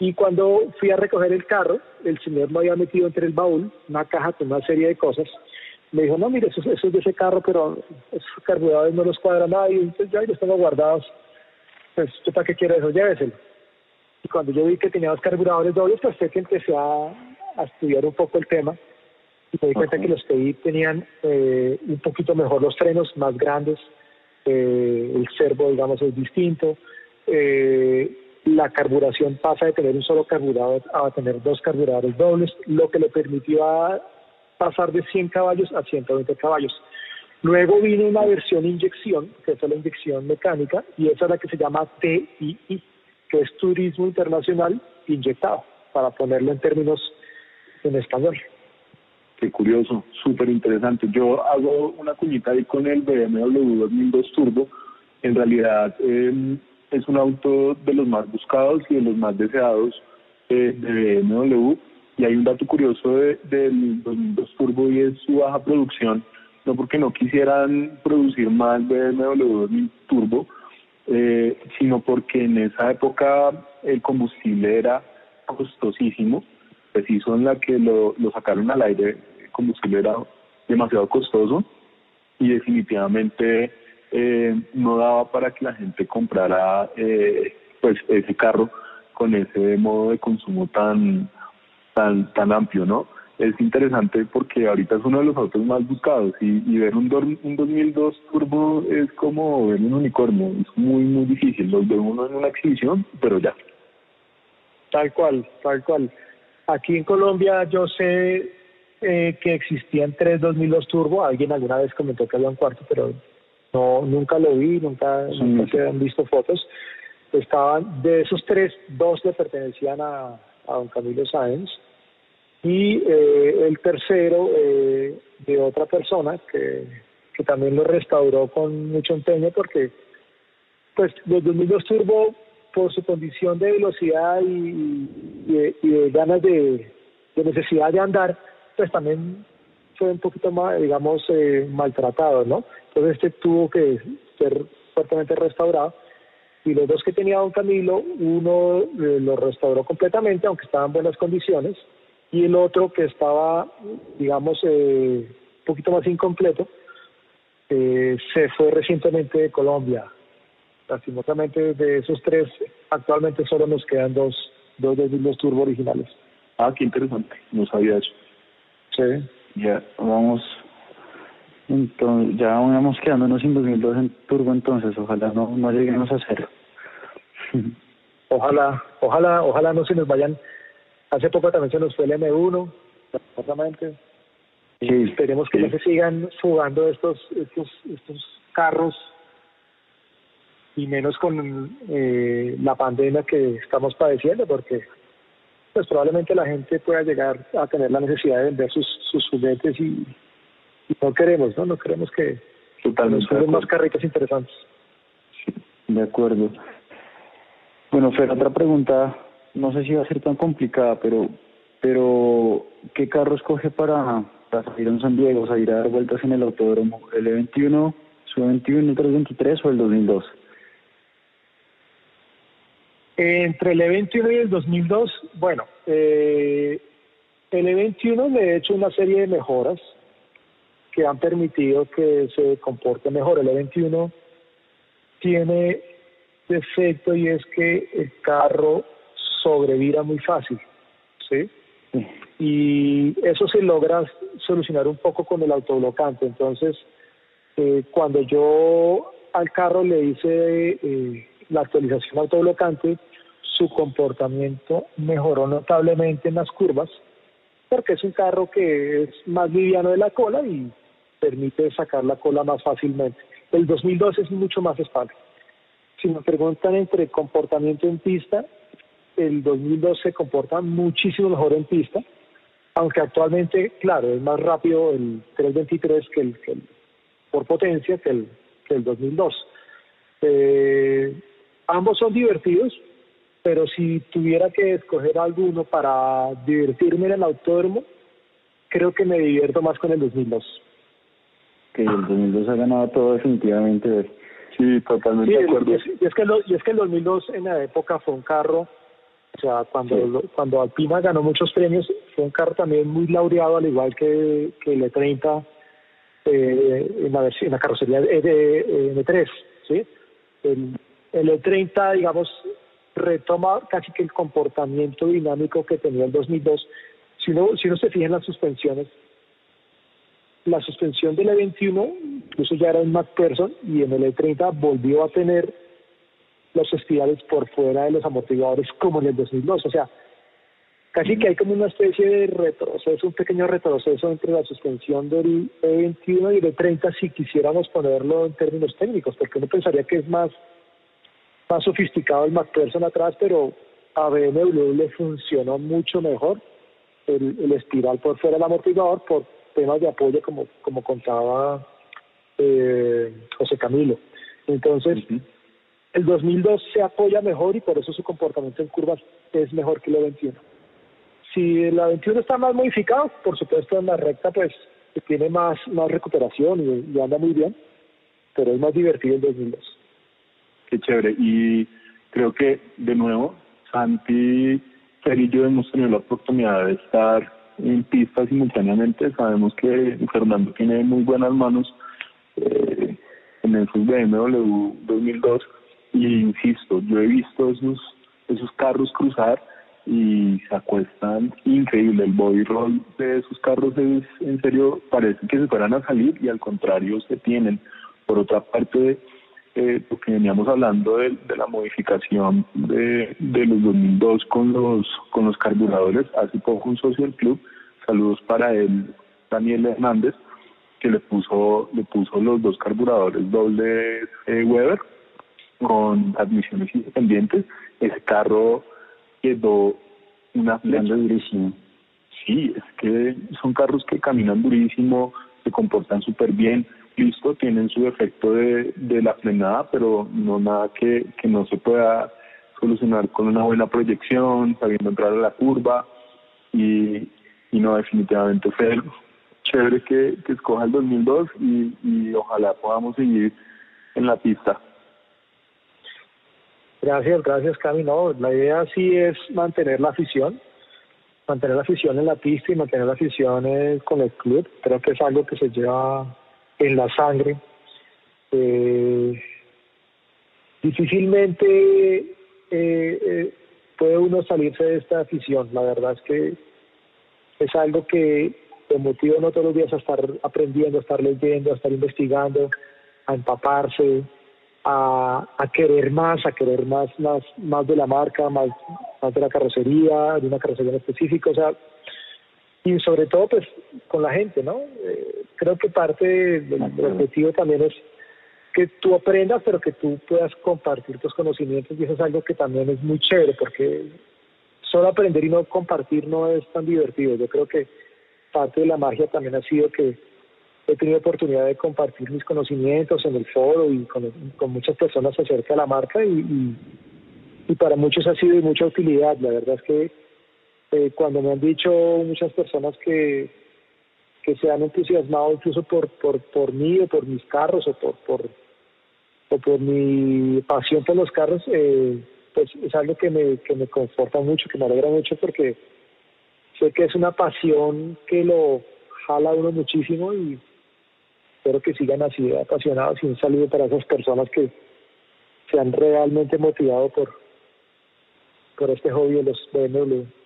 y cuando fui a recoger el carro, el señor me había metido entre el baúl una caja con una serie de cosas. Me dijo, no, mire, eso, es de ese carro, pero esos carburadores no los cuadra nadie, entonces ya los tengo guardados. Pues, para qué quiere eso? Lléveselo. Y cuando yo vi que tenía dos carburadores dobles, pues fue que empecé a, estudiar un poco el tema y me di cuenta que los TI tenían eh, un poquito mejor los frenos, más grandes, eh, el servo, digamos, es distinto. Eh, la carburación pasa de tener un solo carburador a tener dos carburadores dobles, lo que le permitió pasar de 100 caballos a 120 caballos. Luego vino una versión inyección, que es la inyección mecánica, y esa es la que se llama TII, que es turismo internacional inyectado, para ponerlo en términos en español. Qué curioso, súper interesante. Yo hago una cuñita ahí con el BMW 2002 Turbo. En realidad em, es un auto de los más buscados y de los más deseados eh, de BMW. Y hay un dato curioso de, del 2002 Turbo y es su baja producción. No porque no quisieran producir más BMW 2000 Turbo, eh, sino porque en esa época el combustible era costosísimo, preciso en la que lo, sacaron al aire, el combustible era demasiado costoso y definitivamente eh, no daba para que la gente comprara eh, pues ese carro con ese modo de consumo tan tan tan amplio, ¿no? es interesante porque ahorita es uno de los autos más buscados y, ver un, un 2002 Turbo es como ver un unicornio, es muy, muy difícil. Los ve uno en una exhibición, pero ya. Tal cual, tal cual. Aquí en Colombia yo sé eh, que existían tres 2002 Turbo, alguien alguna vez comentó que había un cuarto, pero no nunca lo vi, nunca, nunca se han visto fotos. estaban, de esos tres, dos le pertenecían a, a don Camilo Sáenz y eh, el tercero eh, de otra persona que, que también lo restauró con mucho empeño porque pues los 2002 Turbo por su condición de velocidad y, y, de, ganas de, de, necesidad de andar pues también fue un poquito más digamos eh, maltratado no entonces este tuvo que ser fuertemente restaurado y los dos que tenía don Camilo, uno eh, lo restauró completamente, aunque estaba en buenas condiciones, y el otro que estaba, digamos, eh, un poquito más incompleto, eh, se fue recientemente de Colombia. Lastimosamente de esos tres, actualmente solo nos quedan dos, dos de los turbo originales. Ah, qué interesante, no sabía eso. Sí. Ya, vamos entonces, ya vamos quedándonos sin 2002 en turbo entonces, ojalá no, no lleguemos a cero. ojalá, ojalá, ojalá no se nos vayan. Hace poco también se nos fue el M1, exactamente. Y esperemos que no se sigan fugando estos, estos, estos carros y menos con eh, la pandemia que estamos padeciendo, porque pues probablemente la gente pueda llegar a tener la necesidad de vender sus, sus juguetes y, no queremos, ¿no? No queremos que Totalmente nos más carritos interesantes. de acuerdo. Bueno, Fer, otra pregunta, no sé si va a ser tan complicada, pero pero ¿qué carro escoge para, para salir en San Diego, salir a dar vueltas en el autódromo? ¿El E21, su E21, el 323 o el 2002? Entre el E21 y el 2002, bueno, eh, el E21 le he hecho una serie de mejoras que han permitido que se comporte mejor. El E21 tiene defecto y es que el carro sobrevira muy fácil, ¿sí? Y eso se logra solucionar un poco con el autoblocante. Entonces, eh, cuando yo al carro le hice eh, la actualización autoblocante, su comportamiento mejoró notablemente en las curvas, porque es un carro que es más liviano de la cola y permite sacar la cola más fácilmente. El 2012 es mucho más estable. Si me preguntan entre comportamiento en pista, el 2012 se comporta muchísimo mejor en pista, aunque actualmente, claro, es más rápido el 323 que el, que por potencia que el, que el 2002. Eh, ambos son divertidos, pero si tuviera que escoger alguno para divertirme en el autódromo, creo que me divierto más con el 2002 que el 2002 ha ganado todo definitivamente. Sí, totalmente de acuerdo. Y es, y es, que y es que el 2002 en la época fue un carro, o sea, cuando cuando Alpina ganó muchos premios, fue un carro también muy laureado, al igual que, que el E30 eh, en, la, en la carrocería de, de, M3, ¿sí? El, el E30, digamos, retoma casi que el comportamiento dinámico que tenía el 2002. Si uno, si uno se fija en las suspensiones, la suspensión del E21, incluso ya era un McPherson, y en el E30 volvió a tener los espirales por fuera de los amortiguadores como en el 2002. O sea, casi que hay como una especie de retroceso, un pequeño retroceso entre la suspensión del E21 y el E30 si quisiéramos ponerlo en términos técnicos, porque uno pensaría que es más, más sofisticado el McPherson atrás, pero a BMW le funcionó mucho mejor el, el espiral por fuera del amortiguador por temas de apoyo como, como contaba eh, José Camilo. Entonces, el 2002 se apoya mejor y por eso su comportamiento en curvas es mejor que el 21. Si el 21 está más modificado, por supuesto en la recta pues tiene más, más recuperación y, anda muy bien, pero es más divertido el 2002. Qué chévere. Y creo que, de nuevo, Santi, Fer y yo hemos tenido la oportunidad de estar en pista simultáneamente. Sabemos que Fernando tiene muy buenas manos eh, en esos BMW 2002 y insisto, yo he visto esos esos carros cruzar y se acuestan increíble. El body roll de esos carros es en serio, parece que se fueran a salir y al contrario se tienen. Por otra parte, eh, lo que veníamos hablando de, de la modificación de, de, los 2002 con los con los carburadores, hace poco un socio del club, saludos para él, Daniel Hernández, que le puso le puso los dos carburadores doble eh, Weber con admisiones independientes, ese carro quedó una flecha. durísimo. Sí, es que son carros que caminan durísimo, se comportan súper bien, listo, tienen su efecto de, de la frenada, pero no nada que, no se pueda solucionar con una buena proyección, sabiendo entrar a la curva y, y no definitivamente fue chévere que, que escoja el 2002 y, y ojalá podamos seguir en la pista. Gracias, gracias Cami. No, la idea sí es mantener la afición, mantener la afición en la pista y mantener la afición eh, con el club. Creo que es algo que se lleva en la sangre. Eh, difícilmente eh, puede uno salirse de esta afición. La verdad es que es algo que te motiva no todos los días a estar aprendiendo, a estar leyendo, a estar investigando, a empaparse, a, querer más, a querer más, más, más de la marca, más, más de la carrocería, de una carrocería en específico, o sea, y sobre todo pues con la gente, ¿no? Eh, creo que parte del, objetivo también es que tú aprendas, pero que tú puedas compartir tus conocimientos y eso es algo que también es muy chévere porque solo aprender y no compartir no es tan divertido. Yo creo que parte de la magia también ha sido que he tenido oportunidad de compartir mis conocimientos en el foro y con, muchas personas acerca de la marca y, y, para muchos ha sido de mucha utilidad. La verdad es que eh, cuando me han dicho muchas personas que, se han entusiasmado incluso por, por, por mí o por mis carros o por, por, o por mi pasión por los carros, eh, pues es algo que me, que me conforta mucho, que me alegra mucho porque sé que es una pasión que lo jala uno muchísimo y espero que sigan así apasionados y un saludo para esas personas que se han realmente motivado por, por este hobby de los BMW.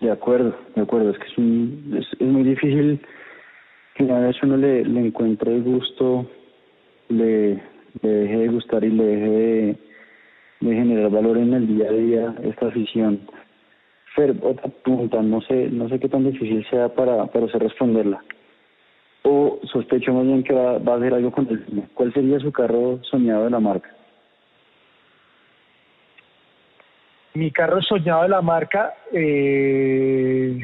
De acuerdo, de acuerdo, es que es, un, es, muy difícil que una vez uno le, le encuentre gusto, le, deje de gustar y le deje de, generar valor en el día a día esta afición. Fer, otra pregunta, no sé, no sé qué tan difícil sea para, para usted responderla o sospecho muy bien que va, a hacer algo con el. ¿Cuál sería su carro soñado de la marca? Mi carro soñado de la marca, eh,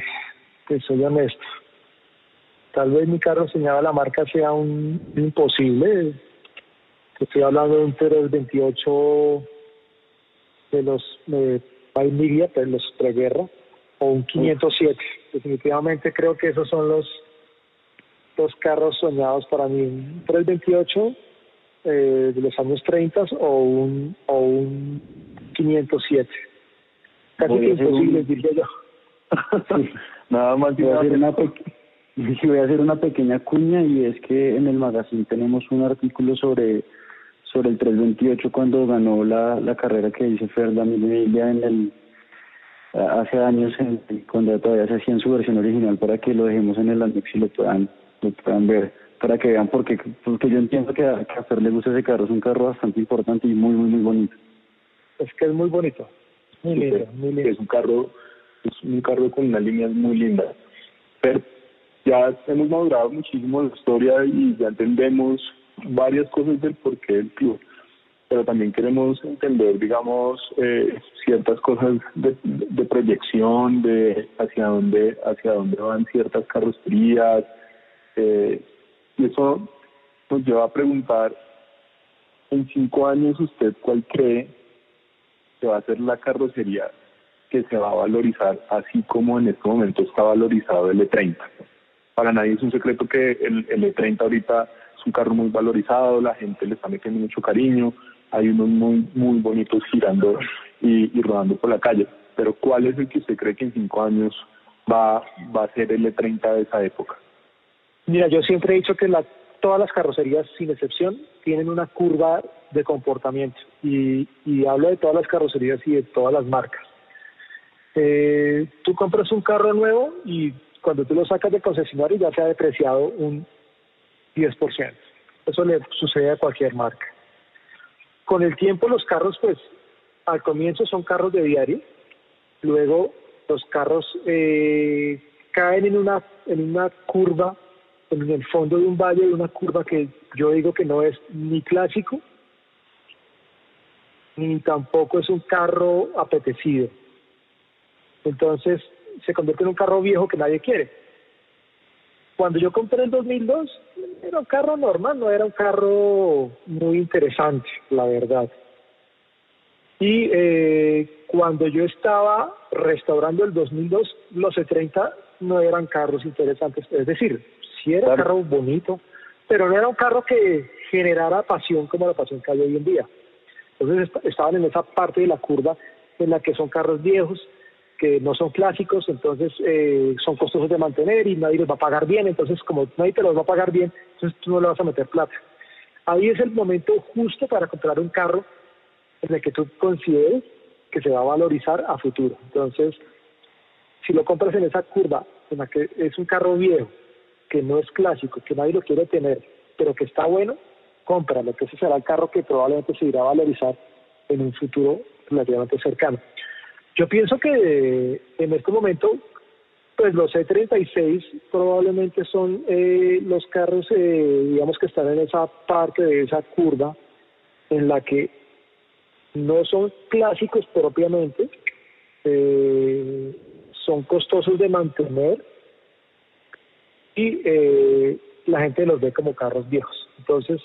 pues soy honesto. Tal vez mi carro soñado de la marca sea un imposible. Estoy hablando de un 328 de los eh, Media, de los preguerra, o un 507. Definitivamente creo que esos son los dos carros soñados para mí, un 328 eh, de los años 30 o un, o un 507. Casi que imposible, diría yo. Nada más voy a, hacer una voy a hacer una pequeña cuña y es que en el magazine tenemos un artículo sobre sobre el 328 cuando ganó la, la carrera que dice Emilia en el hace años cuando todavía se hacía en su versión original para que lo dejemos en el anexo y lo puedan lo puedan ver para que vean porque porque yo entiendo que a, que Fer le gusta ese carro es un carro bastante importante y muy muy muy bonito es que es muy bonito muy lindo muy lindo es un carro es un carro con una línea muy linda. Pero ya hemos madurado muchísimo la historia y ya entendemos varias cosas del porqué del club. Pero también queremos entender, digamos, eh, ciertas cosas de, de, proyección, de hacia dónde, hacia dónde van ciertas carrocerías, eh, y eso nos lleva a preguntar, en cinco años usted cuál cree que va a ser la carrocería que se va a valorizar así como en este momento está valorizado el E30. Para nadie es un secreto que el, el E30 ahorita es un carro muy valorizado, la gente le está metiendo mucho cariño, hay unos muy muy bonitos girando y, y rodando por la calle. Pero ¿cuál es el que usted cree que en cinco años va, va a ser el E30 de esa época? Mira, yo siempre he dicho que la, todas las carrocerías, sin excepción, tienen una curva de comportamiento y, y hablo de todas las carrocerías y de todas las marcas. Eh, tú compras un carro nuevo y cuando tú lo sacas de concesionario ya se ha depreciado un 10%. Eso le sucede a cualquier marca. Con el tiempo los carros, pues, al comienzo son carros de diario, luego los carros eh, caen en una, en una curva en el fondo de un valle de una curva que yo digo que no es ni clásico ni tampoco es un carro apetecido. Entonces se convierte en un carro viejo que nadie quiere. Cuando yo compré el 2002, era un carro normal, no era un carro muy interesante, la verdad. Y eh, cuando yo estaba restaurando el 2002, los E30 no eran carros interesantes. Es decir, sí era un carro bonito, pero no era un carro que generara pasión como la pasión que hay hoy en día. Entonces estaban en esa parte de la curva en la que son carros viejos, que no son clásicos, entonces eh, son costosos de mantener y nadie los va a pagar bien, entonces como nadie te los va a pagar bien, entonces tú no le vas a meter plata. Ahí es el momento justo para comprar un carro en el que tú consideres que se va a valorizar a futuro. Entonces, si lo compras en esa curva, en la que es un carro viejo, que no es clásico, que nadie lo quiere tener, pero que está bueno, cómpralo, que ese será el carro que probablemente se irá a valorizar en un futuro relativamente cercano. Yo pienso que en este momento, pues los E36 probablemente son eh, los carros, eh, digamos que están en esa parte de esa curva en la que no son clásicos propiamente, eh, son costosos de mantener y eh, la gente los ve como carros viejos. Entonces,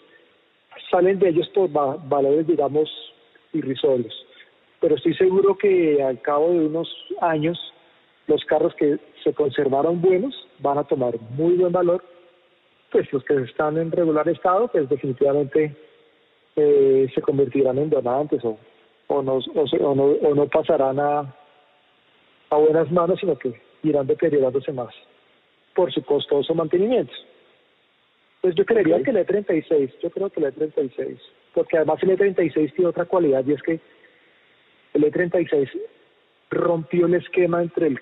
salen de ellos por valores, digamos, irrisorios. Pero estoy seguro que al cabo de unos años, los carros que se conservaron buenos van a tomar muy buen valor. Pues los que están en regular estado, pues definitivamente eh, se convertirán en donantes o, o, no, o, no, o no pasarán a buenas manos, sino que irán deteriorándose más por su costoso mantenimiento. Pues yo creería que el E36, yo creo que el E36, porque además el E36 tiene otra cualidad y es que el E36 rompió el esquema entre el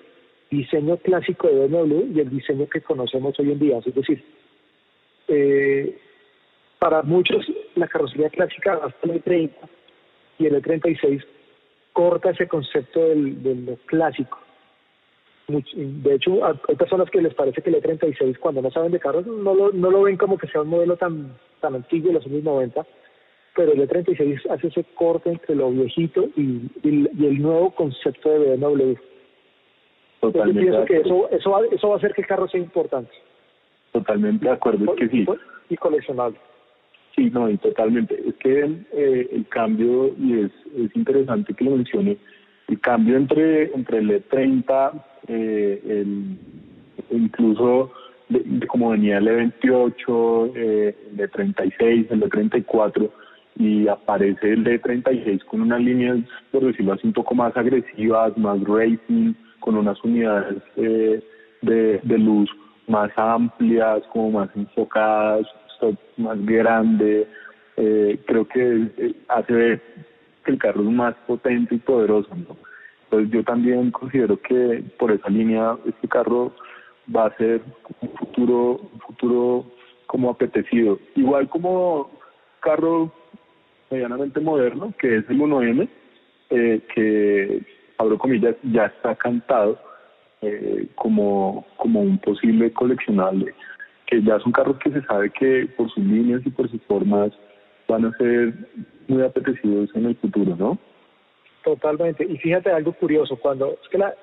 diseño clásico de BMW y el diseño que conocemos hoy en día. Es decir, eh, para muchos la carrocería clásica hasta el E30 y el E36 corta ese concepto del, lo clásico. De hecho, hay personas que les parece que el E36 cuando no saben de carros no lo, no lo ven como que sea un modelo tan, tan antiguo de los años 90, pero el E36 hace ese corte entre lo viejito y, y, el nuevo concepto de BMW. Totalmente. Yo pienso que eso, eso, va, eso va a hacer que el carro sea importante. Totalmente de acuerdo, es que sí. Y coleccionable. Sí, no, y totalmente. Es que eh, el cambio, y es, es interesante que lo mencione, el cambio entre, entre el E30, eh, el, incluso de, como venía el E28, eh, el E36, el E34, y aparece el E36 con unas líneas, por decirlo así, un poco más agresivas, más racing, con unas unidades eh, de, de luz más amplias, como más enfocadas, más grande, eh, creo que eh, hace que el carro es más potente y poderoso. Entonces yo también considero que por esa línea este carro va a ser un futuro, un futuro como apetecido. Igual como carro medianamente moderno, que es el 1M, eh, que, abro comillas, ya está cantado eh, como, como un posible coleccionable que ya son carros que se sabe que por sus líneas y por sus formas van a ser muy apetecidos en el futuro, ¿no? Totalmente. Y fíjate algo curioso, cuando es que la,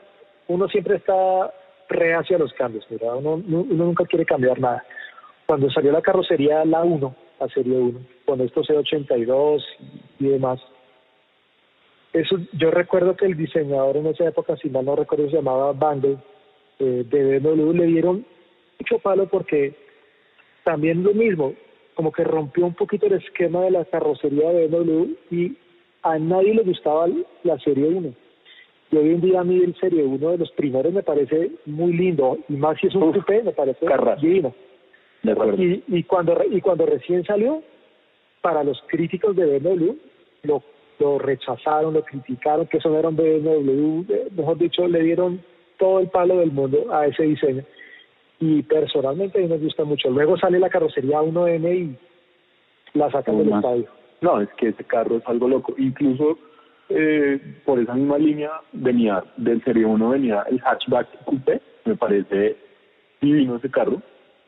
uno siempre está reacio a los cambios, mira, uno, nunca quiere cambiar nada. Cuando salió la carrocería la 1, la serie 1, con estos C82 y demás, eso yo recuerdo que el diseñador en esa época, si mal no recuerdo, se llamaba Bande, eh, de BMW, le dieron mucho palo porque también lo mismo, como que rompió un poquito el esquema de la carrocería de BMW y a nadie le gustaba la Serie 1. Y hoy en día a mí el Serie 1 de los primeros me parece muy lindo, y más si es un coupé, me parece divino. y, y, cuando, y cuando recién salió, para los críticos de BMW, lo, lo rechazaron, lo criticaron, que eso no era un BMW, eh, mejor dicho, le dieron todo el palo del mundo a ese diseño y personalmente a mí me gusta mucho. Luego sale la carrocería 1M y la sacan del estadio. No, es que ese carro es algo loco. Incluso eh, por esa misma línea venía, del Serie 1 venía el hatchback coupé, me parece divino ese carro,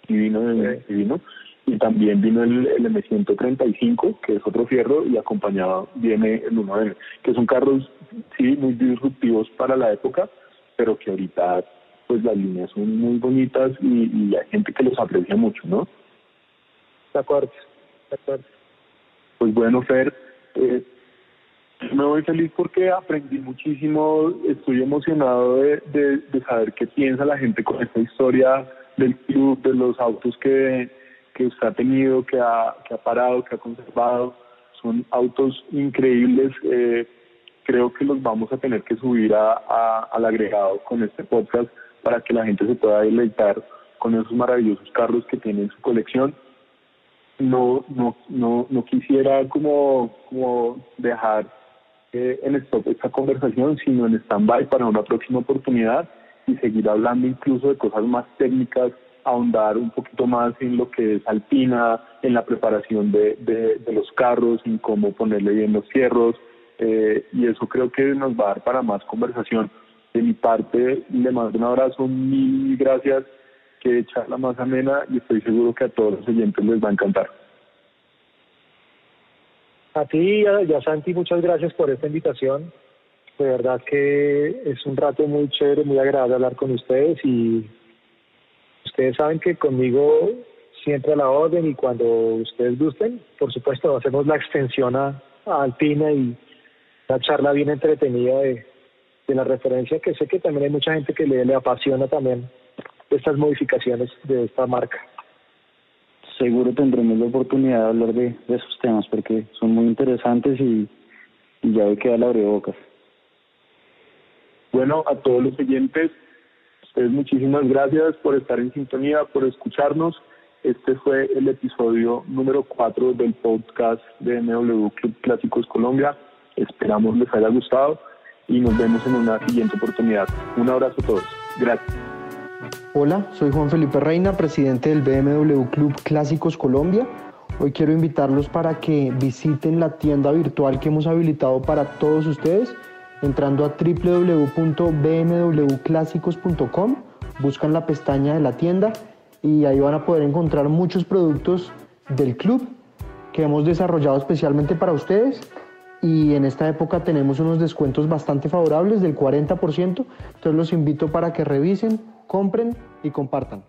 divino, divino. y también vino el, el M135, que es otro fierro, y acompañado viene el 1M, que son carros, sí, muy disruptivos para la época, pero que ahorita pues las líneas son muy bonitas y, hay gente que los aprecia mucho, ¿no? De acuerdo, de acuerdo. Pues bueno, Fer, eh, me voy feliz porque aprendí muchísimo, estoy emocionado de, de, saber qué piensa la gente con esta historia del club, de los autos que, que usted ha tenido, que ha, que ha parado, que ha conservado. Son autos increíbles. Eh, creo que los vamos a tener que subir a, al agregado con este podcast para que la gente se pueda deleitar con esos maravillosos carros que tiene en su colección. No, no, no, no quisiera como, dejar eh, en stop esta conversación, sino en stand-by para una próxima oportunidad y seguir hablando incluso de cosas más técnicas, ahondar un poquito más en lo que es alpina, en la preparación de, de, los carros, en cómo ponerle bien los fierros, eh, y eso creo que nos va a dar para más conversación. De mi parte, le mando un abrazo, mil gracias, que charla más amena y estoy seguro que a todos los oyentes les va a encantar. A ti y a, Santi, muchas gracias por esta invitación. De verdad que es un rato muy chévere, muy agradable hablar con ustedes y ustedes saben que conmigo siempre a la orden y cuando ustedes gusten, por supuesto, hacemos la extensión a, Alpina y la charla bien entretenida de, la referencia, que sé que también hay mucha gente que le, le apasiona también estas modificaciones de esta marca. Seguro tendremos la oportunidad de hablar de, esos temas porque son muy interesantes y, y ya hoy queda la abrebocas. Bueno, a todos los oyentes, ustedes muchísimas gracias por estar en sintonía, por escucharnos. Este fue el episodio número 4 del podcast de MW Club Clásicos Colombia. Esperamos les haya gustado y nos vemos en una siguiente oportunidad. Un abrazo a todos. Gracias. Hola, soy Juan Felipe Reina, presidente del BMW Club Clásicos Colombia. Hoy quiero invitarlos para que visiten la tienda virtual que hemos habilitado para todos ustedes entrando a www.bmwclásicos.com, buscan la pestaña de la tienda y ahí van a poder encontrar muchos productos del club que hemos desarrollado especialmente para ustedes y en esta época tenemos unos descuentos bastante favorables del 40%, entonces los invito para que revisen, compren y compartan.